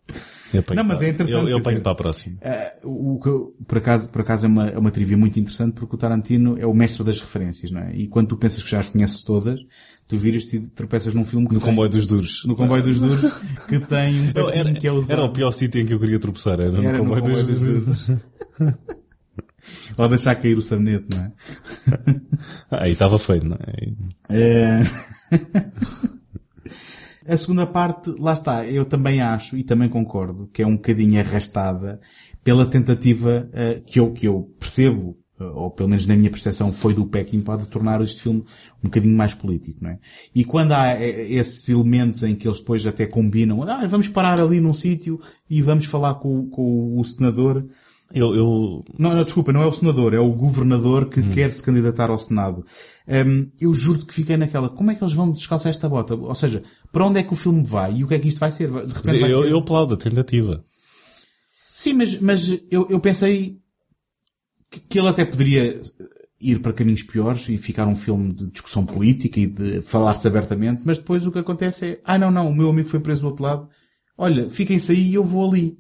Não, mas é interessante. Eu, eu apanho dizer, para a próxima. eh, o que por acaso, por acaso é uma, é uma trivia muito interessante porque o Tarantino é o mestre das referências, não é? E quando tu pensas que já as conheces todas, tu viras-te e tropeças num filme que No tem- comboio dos duros. no comboio dos duros que tem um Eu- Era, que é usado. era o pior sítio em que eu queria tropeçar, era, Era no comboio, dos, duros. Ou deixar cair o sabonete, não é? Aí estava feio, não é? Eh, A segunda parte, lá está, eu também acho e também concordo que é um bocadinho arrastada pela tentativa eh, que, eu, que eu percebo, eh, ou pelo menos na minha percepção foi do Peckinpah, de tornar este filme um bocadinho mais político, não é? E quando há eh, esses elementos em que eles depois até combinam, ah, vamos parar ali num sítio e vamos falar com, com o senador, Eu, eu, não, não, desculpa, não é o senador, é o governador que quer se candidatar ao Senado. Hum, eu juro que fiquei naquela, como é que eles vão descalçar esta bota? Ou seja, para onde é que o filme vai e o que é que isto vai ser? De repente vai eu, ser... eu aplaudo a tentativa. Sim, mas, mas eu, eu pensei que, que ele até poderia ir para caminhos piores e ficar um filme de discussão política e de falar-se abertamente, mas depois o que acontece é, ah não, não, o meu amigo foi preso do outro lado, olha, fiquem-se aí e eu vou ali.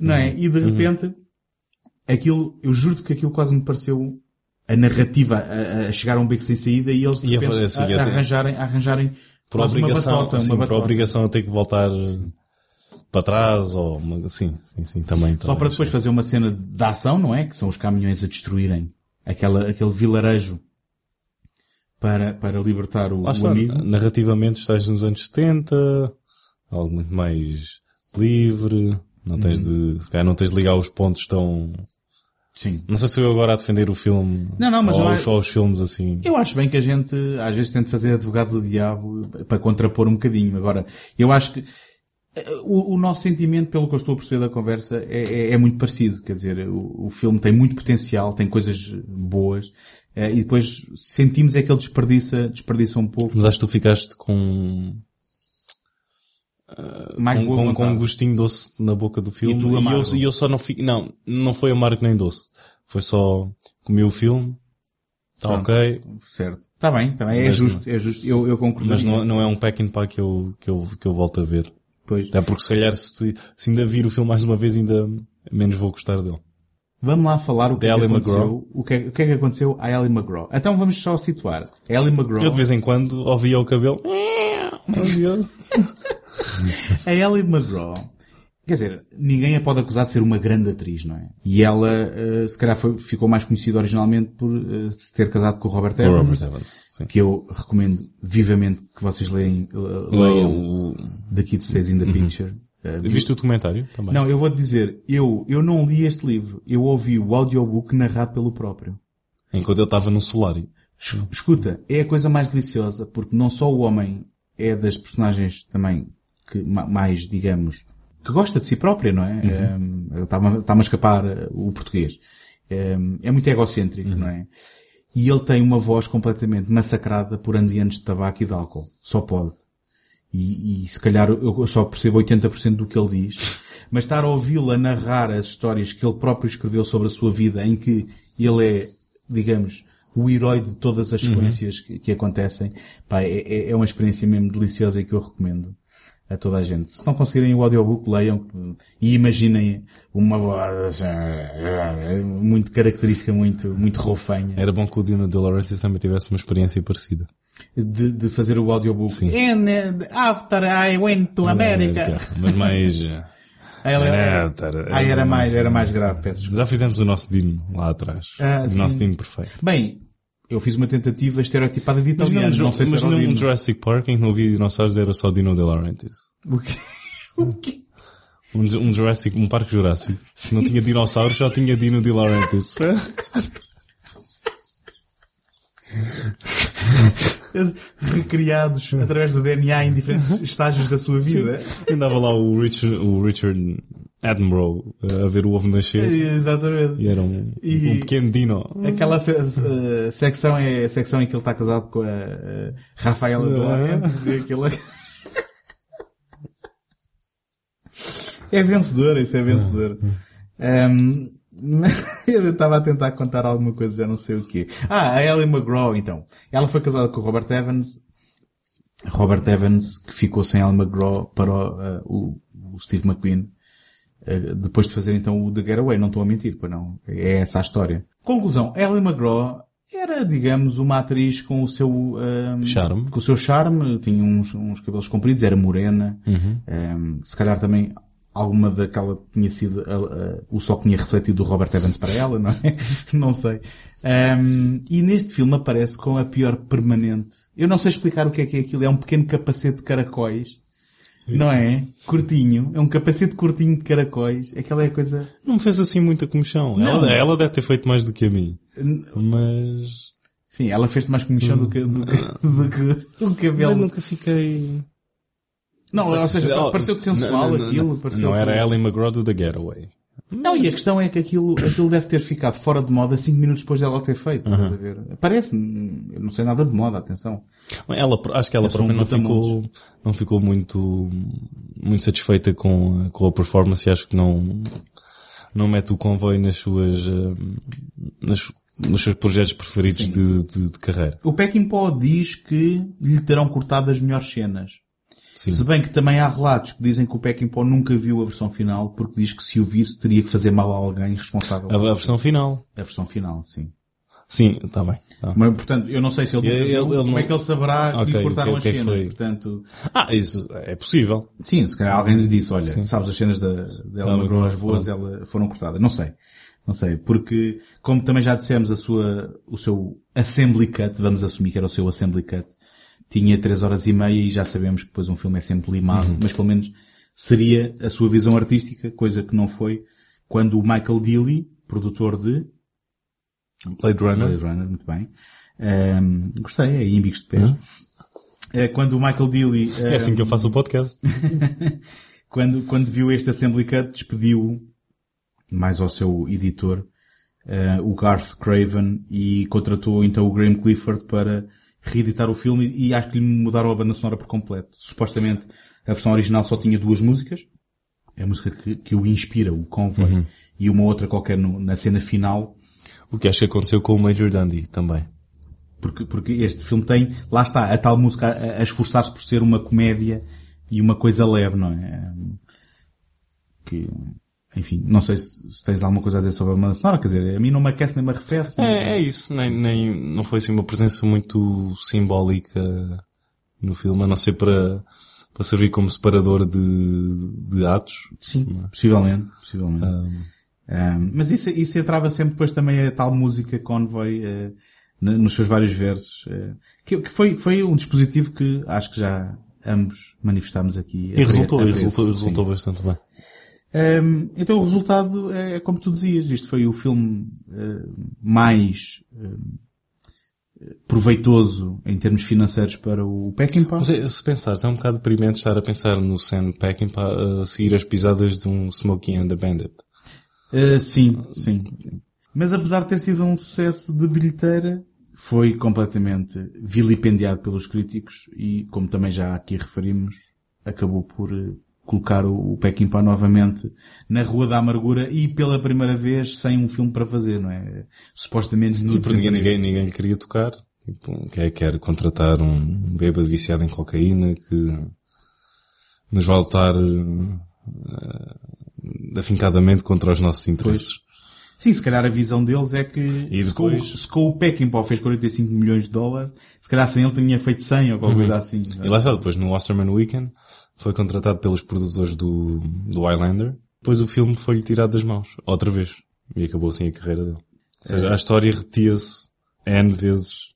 Não é? E de repente, aquilo, eu juro que aquilo quase me pareceu a narrativa a, a chegar a um beco sem saída e eles de E repente, assim, a, a arranjarem, a arranjarem Por quase uma obrigação, batota, assim, uma por obrigação a ter que voltar eh, para trás, ou uma, sim, sim, sim, também. Só para depois fazer uma cena de ação, não é? Que são os caminhões a destruírem aquela, aquele vilarejo para, para libertar o, Lá o está, amigo. narrativamente estás nos anos 70, algo muito mais livre, não tens Uhum. de, se calhar não tens de ligar os pontos tão... Sim. Não sei se eu agora a defender o filme, Não, não, mas ou eu os, acho- ou os filmes assim. Eu acho bem que a gente às vezes tenta fazer advogado do diabo para contrapor um bocadinho. Agora, eu acho que eh, o, o nosso sentimento, pelo que eu estou a perceber da conversa, é, é- é muito parecido. Quer dizer, o, o filme tem muito potencial, tem coisas boas, eh, e depois sentimos é que ele desperdiça, desperdiça um pouco. Mas acho que tu ficaste com... eh, Mais com, com, com um gostinho doce na boca do filme. E tu amargo. eu, e eu só não fico, não, não foi amargo nem doce. Foi só comi o filme, está Pronto. ok, Certo. Está bem, está bem. É Mas justo, é justo. Eu, eu concordo. mas não, não é um pack in pá que eu, que eu, que eu volto a ver. Pois. Até porque se calhar se, se ainda vir o filme mais uma vez ainda menos vou gostar dele. Vamos lá falar o que, é que aconteceu. McGraw. O que, é, o que é que aconteceu a Ellie McGraw? Então vamos só situar. A Ellie McGraw. Eu de vez em quando ouvia o cabelo. A Ellie McGraw. Quer dizer, ninguém a pode acusar de ser uma grande atriz, não é? E ela, eh, se calhar foi- ficou mais conhecida originalmente por eh, se ter casado com o Robert Evans. Robert Evans, que eu recomendo vivamente que vocês eh, leiam O- The Kid Stays in the Picture. Eh, Viste o documentário também? Não, eu vou-te dizer, eu, eu não li este livro. Eu ouvi o audiobook narrado pelo próprio. Enquanto ele estava no solário. Es- Escuta, é a coisa mais deliciosa, porque não só o homem é das personagens também que ma- mais, digamos, que gosta de si própria, não é? Um, Está-me está-me a escapar uh, o português. Um, é muito egocêntrico, não é? E ele tem uma voz completamente massacrada por anos e anos de tabaco e de álcool. Só pode. E, e se calhar eu só percebo 80% do que ele diz. Mas estar a ouvi-lo a narrar as histórias que ele próprio escreveu sobre a sua vida, em que ele é, digamos, o herói de todas as sequências que, que acontecem, pá, é, é- é uma experiência mesmo deliciosa e que eu recomendo a toda a gente. Se não conseguirem o audiobook, leiam e imaginem uma voz eh, muito característica, muito, muito rofanha. Era bom que o Dino De Laurentiis também tivesse uma experiência parecida. De, de fazer o audiobook. And uh, after I went to America. Mas mais... eh, Ah, ela- era- era- Ah, era mais, era mais grave, peço desculpa. Já fizemos o nosso Dino lá atrás. Ah, o sim. nosso Dino perfeito. Bem, eu fiz uma tentativa estereotipada de Imagina italianos, um, não sei se era imagina o um. Jurassic Park em que não havia dinossauros era só Dino De Laurentiis. O quê? O quê? Um, um Jurassic, um parque Jurássico. Se não tinha dinossauros, só tinha Dino De Laurentiis. Recriados através do DNA em diferentes estágios da sua vida. Andava lá o Richard, o Richard Attenborough eh, a ver o ovo nascer. Exatamente. E era um, E- um pequeno Dino. Aquela se- se- secção é a secção em que ele está casado com a, a Rafaela e aquilo é... É vencedor, isso é vencedor. Ahm, eu estava a tentar contar alguma coisa, já não sei o quê. Ah, a Ellie McGraw, então. Ela foi casada com o Robert Evans. Robert Evans, que ficou sem Ellie McGraw para o, ah, o- o Steve McQueen. Uh, depois de fazer então o The Getaway, não estou a mentir, pois não. É essa a história. Conclusão, Ellie McGraw era, digamos, uma atriz com o seu um, Charme. com o seu charme, tinha uns, uns cabelos compridos, era morena, Uhum. um, se calhar também alguma daquela tinha sido uh, uh, o sol que tinha refletido do Robert Evans para ela, não é? não sei. Um, e neste filme aparece com a pior permanente. Eu não sei explicar o que é que é aquilo. É um pequeno capacete de caracóis. Não é? Curtinho. É um capacete curtinho de caracóis. Aquela é a coisa... Não me fez assim muita comichão. Não. Ela, ela deve ter feito mais do que a mim. Mas... Sim, ela fez-te mais comichão do que, do que, do que o cabelo. Mas nunca fiquei... Não, ou seja, Oh, pareceu-te sensual não, não, aquilo. Não, pareceu não era Ellie McGraw do The Getaway. Não, e a questão é que aquilo, aquilo deve ter ficado fora de moda 5 minutos depois dela ter feito. a ver? Parece-me, eu não sei nada de moda, atenção. Ela, acho que ela Eu um própria não ficou, não ficou muito, muito satisfeita com, a- com a performance e acho que não, não mete o convoio nas suas, eh, nas, nos seus projetos preferidos de, de, de carreira. O Peckinpah diz que lhe terão cortado as melhores cenas. Sim. Se bem que também há relatos que dizem que o Peckinpah nunca viu a versão final porque diz que se o visse teria que fazer mal a alguém responsável. A, a versão final. A versão final, sim. Sim, está bem. tá. Mas, portanto, eu não sei se ele, Ele- ele- como não- é que ele saberá que Ok, lhe cortaram o que- as que é que cenas. foi? Portanto, Ah, isso é possível. sim, se calhar alguém lhe disse, olha, sabes as cenas da, dela McGraw, as boas, ela, foram cortadas. Não sei. Não sei. Porque, como também já dissemos, a sua, o seu assembly cut, vamos assumir que era o seu assembly cut, tinha três horas e meia e já sabemos que depois um filme é sempre limado, Uhum. mas pelo menos seria a sua visão artística, coisa que não foi quando o Michael Dealey, produtor de Blade Runner. Blade Runner, muito bem. Ahm, gostei, é aí em bicos de pés. Eh, quando o Michael Dealey... É assim que eu ahm, faço o podcast. quando, quando viu este Assembly Cut, despediu mais ao seu editor, eh, o Garth Craven, e contratou então o Graham Clifford para reeditar o filme e acho que lhe mudaram a banda sonora por completo. Supostamente a versão original só tinha duas músicas. A música que, que o inspira, o Convoy, Uhum. e uma outra qualquer no- na cena final. O que acho que aconteceu com o Major Dundee também. Porque, porque este filme tem, lá está, a tal música a, a esforçar-se por ser uma comédia e uma coisa leve, não é? Que, enfim, não sei se, se tens alguma coisa a dizer sobre a banda sonora, quer dizer, a mim não me aquece nem me arrefece. mas- É, é isso. Nem, nem, não foi assim uma presença muito simbólica no filme, a não ser para, para servir como separador de, de atos. Sim, possivelmente, possivelmente. Um, mas isso, isso entrava sempre depois também a tal música Convoy, n- nos seus vários versos, eh, que, que foi, foi um dispositivo que acho que já ambos manifestámos aqui. E resultou, e resultou, sim. resultou bastante bem. Um, então o resultado é como tu dizias, isto foi o filme uh, mais um, proveitoso em termos financeiros para o Peckinpah. Mas é, se pensares, é um bocado deprimente estar a pensar no Sam Peckinpah a seguir as pisadas de um Smokey and the Bandit. Uh, sim, sim. Mas apesar de ter sido um sucesso de bilheteira, foi completamente vilipendiado pelos críticos e, como também já aqui referimos, acabou por colocar o, o Peckinpah novamente na Rua da Amargura e pela primeira vez sem um filme para fazer, não é? Supostamente no Sim, ninguém, ninguém, ninguém queria tocar. Tipo, quer, quer contratar um bêbado viciado em cocaína que nos vai lutar eh, afincadamente contra os nossos interesses. Sim, se calhar a visão deles é que E se, com, depois- se com o Peckinpah fez 45 milhões de dólares, se calhar sem ele tinha feito 100 ou qualquer coisa assim. é? E lá está, depois no Osterman Weekend foi contratado pelos produtores do, do Highlander. Depois o filme foi-lhe tirado das mãos. Outra vez. E acabou assim a carreira dele. Ou seja, É. a história repetia-se N vezes.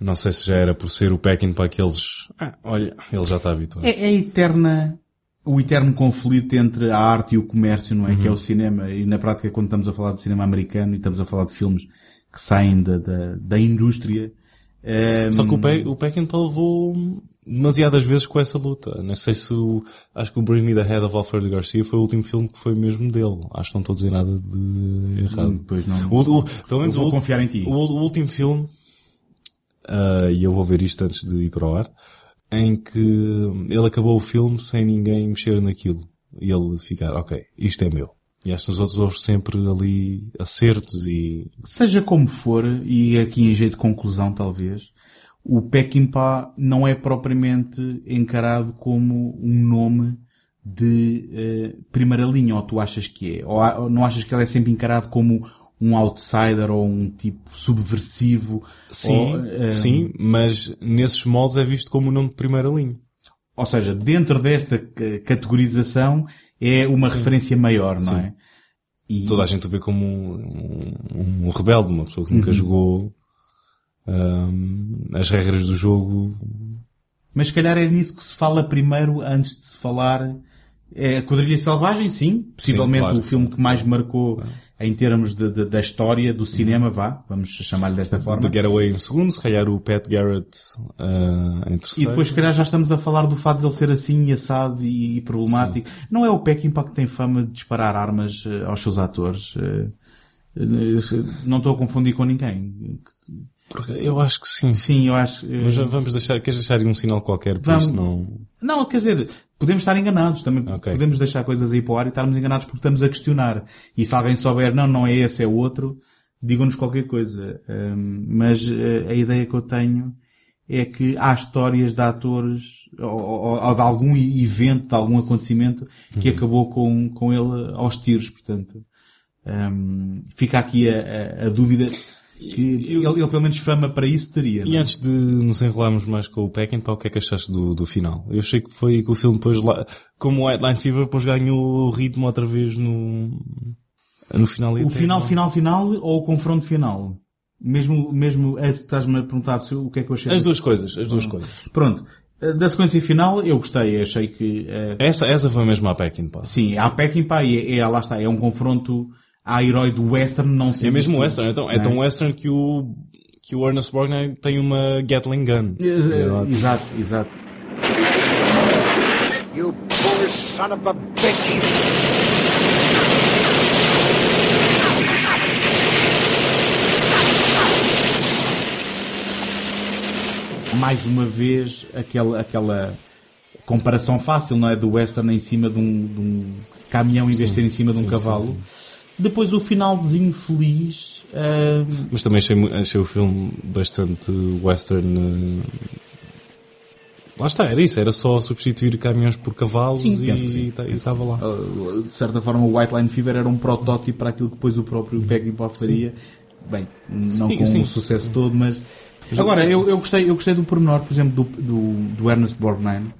Não sei se já era por ser o Peckin para aqueles... Ah, olha, ele já está habituado. É, é eterna, o eterno conflito entre a arte e o comércio, não é? Uhum. Que é o cinema. E na prática, quando estamos a falar de cinema americano e estamos a falar de filmes que saem da, da, da indústria, ehm, Só que o, Pe o Peckinpah levou demasiadas vezes com essa luta. Não sei se o, acho que o Bring Me the Head of Alfredo Garcia foi o último filme que foi mesmo dele. Acho que não estou a dizer nada de errado. Hum, pois não. O, o, pelo menos Eu vou o, confiar em ti. O, o último filme, ah, e eu vou ver isto antes de ir para o ar, em que ele acabou o filme sem ninguém mexer naquilo. E ele ficar, ok, isto é meu. E acho que nos outros houve sempre ali acertos e Seja como for, e aqui em jeito de conclusão talvez, o Peckinpah não é propriamente encarado como um nome de eh, primeira linha, ou tu achas que é? Ou, ou não achas que ele é sempre encarado como um outsider ou um tipo subversivo? Sim, ou, eh, sim, mas nesses moldes é visto como o nome de primeira linha. Ou seja, dentro desta ca- categorização é uma referência maior, não Sim. é? E- Toda a gente o vê como um, um- um rebelde, uma pessoa que nunca Uhum. jogou ahm, as regras do jogo. Mas se calhar é nisso que se fala primeiro antes de se falar. É a Quadrilha Selvagem, sim. Possivelmente claro. o filme que mais marcou em termos de- de- da história do cinema, vá. Vamos chamar-lhe desta forma. The Getaway em segundo, se calhar o Pat Garrett ah, em E terceiro. depois, se calhar, já estamos a falar do fato de ele ser assim e assado e, e problemático. Não é o Peckinpah que tem fama de disparar armas eh, aos seus atores. eh, eh, não estou a confundir com ninguém. Porque eu acho que sim. Sim, eu acho. eh, Mas vamos deixar, queres deixar um sinal qualquer para Vamos. não... Não, quer dizer, podemos estar enganados também. Podemos deixar coisas aí para o ar e estarmos enganados porque estamos a questionar. E se alguém souber, não, não é esse, é outro, digam-nos qualquer coisa. Mas eh, a ideia que eu tenho é que há histórias de atores ou, ou- ou de algum evento, de algum acontecimento que Uhum. acabou com, com ele aos tiros, portanto. hum, fica aqui a, a- a dúvida que ele, ele pelo menos fama para isso teria. não E é? antes de nos enrolarmos mais com o Peckinpah, o que é que achaste do, do final? Eu achei que foi que o filme depois lá, como o White Line Fever, depois ganhou o ritmo outra vez no, no final. O final, final, final ou o confronto final? Mesmo, mesmo, eh, estás-me a perguntar se, o que é que eu achei. As duas coisas, as duas Ah. coisas. Pronto. Eh, Da sequência final, eu gostei, achei que... eh, Essa, essa foi mesmo a Peckinpah. Sim, há Peckinpah e é, é, lá está, é um confronto à herói do western, não sei É mesmo western, então, é tão western que o, que o Ernest Borgnine tem uma Gatling Gun. Eh, Exato, exato. You poor son of a bitch! mais uma vez aquela, aquela comparação fácil, não é? Do western em cima de um, de um caminhão em vez de ser em cima de um sim, cavalo. sim, Depois o finalzinho feliz. ah, Mas também achei, achei o filme bastante western. eh, Lá está, era isso, era só substituir caminhões por cavalos Sim, e sim. e ta- e estava lá. Uh, de certa forma o White Line Fever era um protótipo para aquilo que depois o próprio Peckinpah faria. Bem, não Sim, com sim. o sucesso todo, mas... Agora, eu, eu, gostei, eu gostei do pormenor, por exemplo, do, do, do Ernest Borgnine,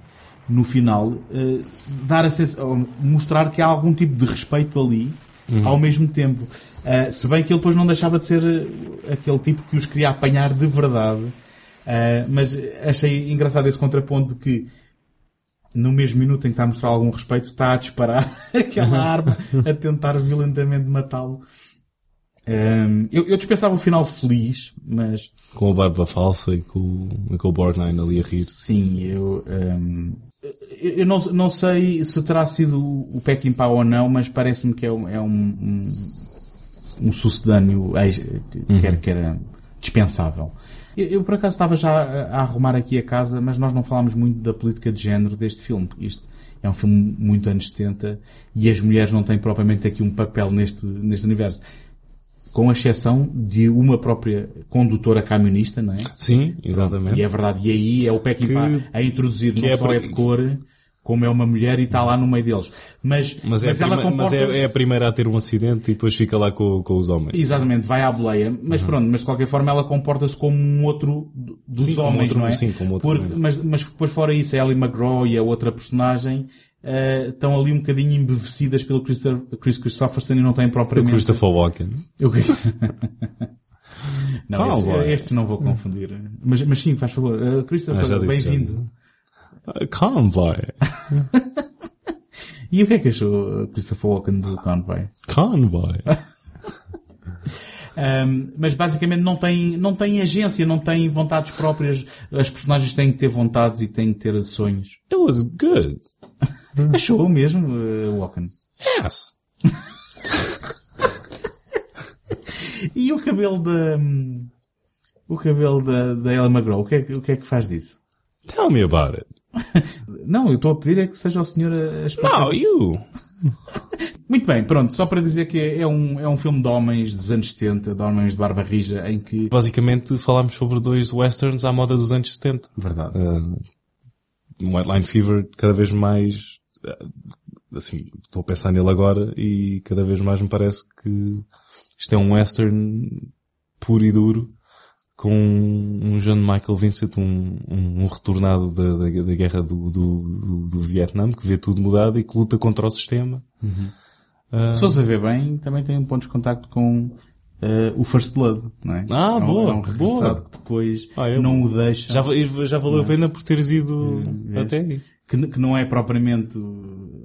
no final, uh, dar a sens- uh, mostrar que há algum tipo de respeito ali, Uhum. ao mesmo tempo. Uh, se bem que ele depois não deixava de ser uh, aquele tipo que os queria apanhar de verdade. Uh, mas achei engraçado esse contraponto de que no mesmo minuto em que está a mostrar algum respeito, está a disparar aquela arma, a tentar violentamente matá-lo. Um, eu, eu dispensava o final feliz, mas Com a barba falsa e com, e com o Borgnine ali a rir. sim, eu, um, eu não, não sei se terá sido o Peckinpah ou não, mas parece-me que é um, é um, um, um sucedâneo que, que era, que era dispensável. Eu, eu, por acaso estava já a, a arrumar aqui a casa, mas nós não falámos muito da política de género deste filme, porque isto é um filme muito anos 70 e as mulheres não têm propriamente aqui um papel neste, neste universo. Com exceção de uma própria condutora camionista, não é? Sim, exatamente. E é verdade. E aí é o Peckinpah a introduzir, que não é só é de cor, como é uma mulher e está lá no meio deles. Mas, Mas, é, a ela prima- mas é, é a primeira a ter um acidente e depois fica lá com, com os homens. Exatamente, vai à boleia. Mas pronto, mas de qualquer forma ela comporta-se como um outro do- dos Sim, como homens, outro- não é? sim, como outro Por- mas, mas depois fora isso, a Ellie McGraw e a outra personagem eh, estão ali um bocadinho embevecidas pelo Christopher, Chris Christopherson e não têm O propriamente... Christopher Walken. O Chris- não, estes, Cowboy. estes não vou confundir. Mas, mas sim, faz favor. Uh, Christopher, Ah, bem-vindo. Uh, Convoy. E o que é que achou uh, Christopher Walken do Convoy? Convoy. Um, mas basicamente não tem, não tem agência, não tem vontades próprias. As personagens têm que ter vontades e têm que ter sonhos. It was good. Achou mesmo, uh, Walken? Yes. E o cabelo da, hum, o cabelo da, da Ella McGraw, o que, é, que- o que é que faz disso? Tell me about it. Não, eu estou a pedir é que seja o senhor a, a explicar. No, you. Muito bem, pronto, só para dizer que é um, é um filme de homens dos anos 70, de homens de barba rija, em que... Basicamente falámos sobre dois westerns à moda dos anos 70. Verdade. Uh, White Line Fever cada vez mais, assim, estou a pensar nele agora e cada vez mais me parece que isto é um western puro e duro com um John Michael Vincent, um, um, um retornado da, da, da guerra do, do, do, Vietnã, que vê tudo mudado e que luta contra o sistema. Uh, Se você vê bem, também tem um ponto de contacto com uh, o First Blood, não é? Ah, é um, boa, é um boa. que depois Ah, eu- não o deixa. já, já valeu Não a é? pena por teres ido até aí. Que, que não é propriamente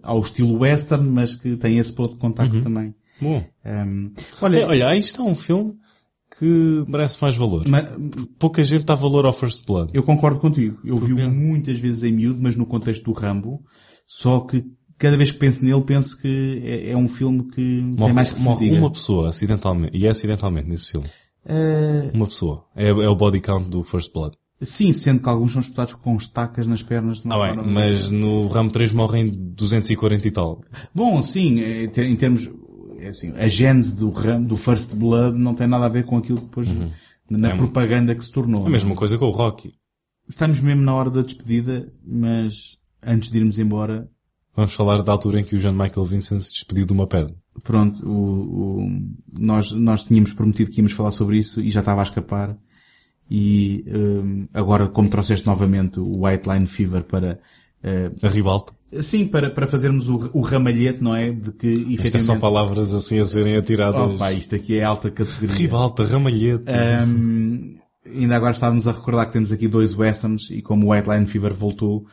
ao estilo western, mas que tem esse ponto de contacto Uhum. também. Bom. Um, Olha, olha, aí está um filme que merece mais valor. mas, Pouca gente dá valor ao First Blood. eu concordo contigo. Eu vi-o muitas vezes em miúdo, mas no contexto do Rambo. Só que cada vez que penso nele, penso que é, é um filme que tem Morre, mais que se morre uma pessoa acidentalmente, e é acidentalmente nesse filme. Eh, Uma pessoa. É, é o body count do First Blood. Sim, sendo que alguns são espetados com estacas nas pernas. de uma Ah bem, forma- mas no Ramo 3 morrem 240 e tal. Bom, sim, é, em termos, é assim, a gênese do, ram- do First Blood não tem nada a ver com aquilo que depois, na É propaganda que se tornou. A mesma coisa com o Rocky. Estamos mesmo na hora da despedida, mas antes de irmos embora, Vamos falar da altura em que o John Michael Vincent se despediu de uma perna. pronto, o, o- nós, nós tínhamos prometido que íamos falar sobre isso e já estava a escapar. E hum, agora, como trouxeste novamente o White Line Fever para... eh, A ribalta. sim, para, para fazermos o, o ramalhete, não é? De que, efetivamente... são palavras assim a serem atiradas. Opa, isto aqui é alta categoria. Ribalta, ramalhete. Um, ainda agora estávamos a recordar que temos aqui dois westerns e como o White Line Fever voltou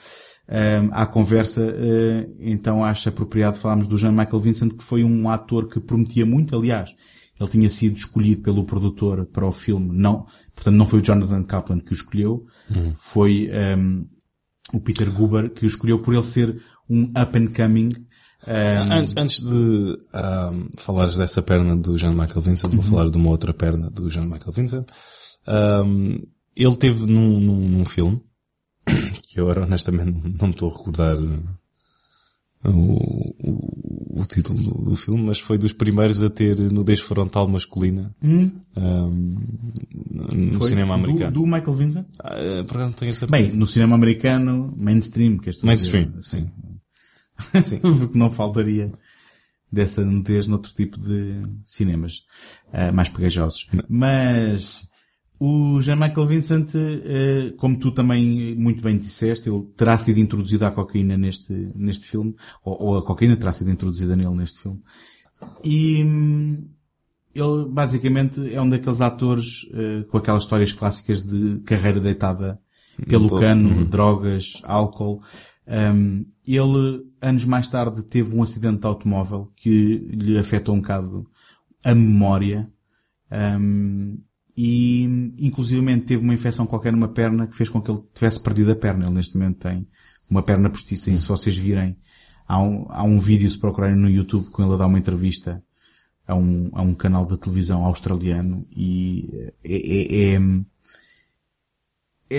um, à conversa, uh, então acho apropriado falarmos do Jean Michael Vincent, que foi um ator que prometia muito, aliás. Ele tinha sido escolhido pelo produtor para o filme, não, portanto não foi o Jonathan Kaplan que o escolheu, Uhum. foi um, o Peter Guber que o escolheu por ele ser um up and coming um, Antes, antes de ahm, falares dessa perna do John Michael Vincent, vou Uhum. falar de uma outra perna do John Michael Vincent. Ahm, ele teve num, num, num filme, que eu agora honestamente não me estou a recordar o, o, o título do, do filme, mas foi dos primeiros a ter nudez frontal masculina Hum. ahm, no Foi cinema do- americano. Do, Michael Vincent? Ah, por acaso não tenho a certeza. Bem, no cinema americano, mainstream, que estou a Mainstream, dizer, sim. Porque não faltaria dessa nudez noutro tipo de cinemas ah, mais pegajosos. Mas o Jean-Michael Vincent, eh, como tu também muito bem disseste, ele terá sido introduzido à cocaína neste, neste filme, ou, ou a cocaína terá sido introduzida nele neste filme. E hum, ele basicamente é um daqueles atores eh, com aquelas histórias clássicas de carreira deitada pelo Uhum. cano, drogas, álcool. Um, ele, anos mais tarde, teve um acidente de automóvel que lhe afetou um bocado a memória. Um, e, inclusivamente, teve uma infecção qualquer numa perna que fez com que ele tivesse perdido a perna. Ele, neste momento, tem uma perna postiça. E se vocês virem, há um, há um vídeo, se procurarem no YouTube, com ele a dar uma entrevista a um, a um canal de televisão australiano e é, é, é,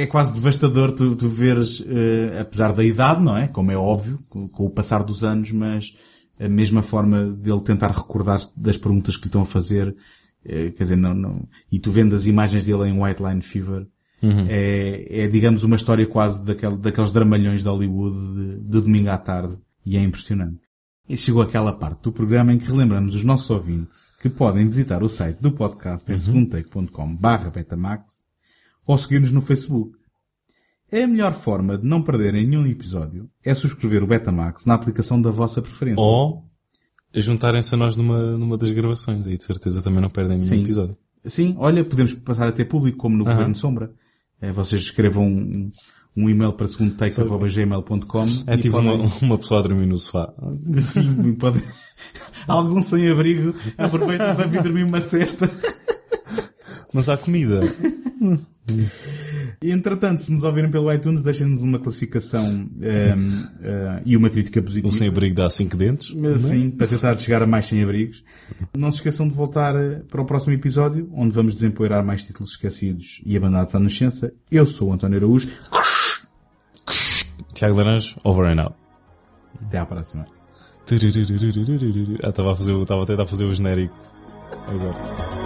é quase devastador tu, tu veres, eh, apesar da idade, não é? Como é óbvio, com, com o passar dos anos, mas a mesma forma dele tentar recordar-se das perguntas que lhe estão a fazer, eh, quer dizer, não, não, e tu vendo as imagens dele em White Line Fever, Uhum. é, é, digamos, uma história quase daquele, daqueles dramalhões de Hollywood de, de domingo à tarde, e é impressionante. E chegou aquela parte do programa em que relembramos os nossos ouvintes que podem visitar o site do podcast em segundotake.com barra betamax ou seguir-nos no Facebook. A melhor forma de não perderem nenhum episódio é subscrever o Betamax na aplicação da vossa preferência. Ou juntarem-se a nós numa, numa das gravações. Aí de certeza também não perdem nenhum Sim. episódio. Sim, olha, podemos passar a ter público como no Aham. Governo Sombra. É, vocês escrevam um, um e-mail para segundotake.gmail.com É tipo podem- uma, uma pessoa a dormir no sofá. Sim, pode... Algum sem abrigo aproveita para vir dormir uma cesta. Mas há comida. E entretanto, se nos ouvirem pelo iTunes, deixem-nos uma classificação ehm, eh, e uma crítica positiva. Um sem-abrigo dá cinco dentes. Eh, Sim, para tentar chegar a mais sem-abrigos. Não se esqueçam de voltar eh, para o próximo episódio, onde vamos desempoeirar mais títulos esquecidos e abandonados à nascença. Eu sou o António Araújo. Tiago Laranjo, over and out. Até à próxima. Ah, estava a fazer, estava a tentar fazer o genérico. Agora.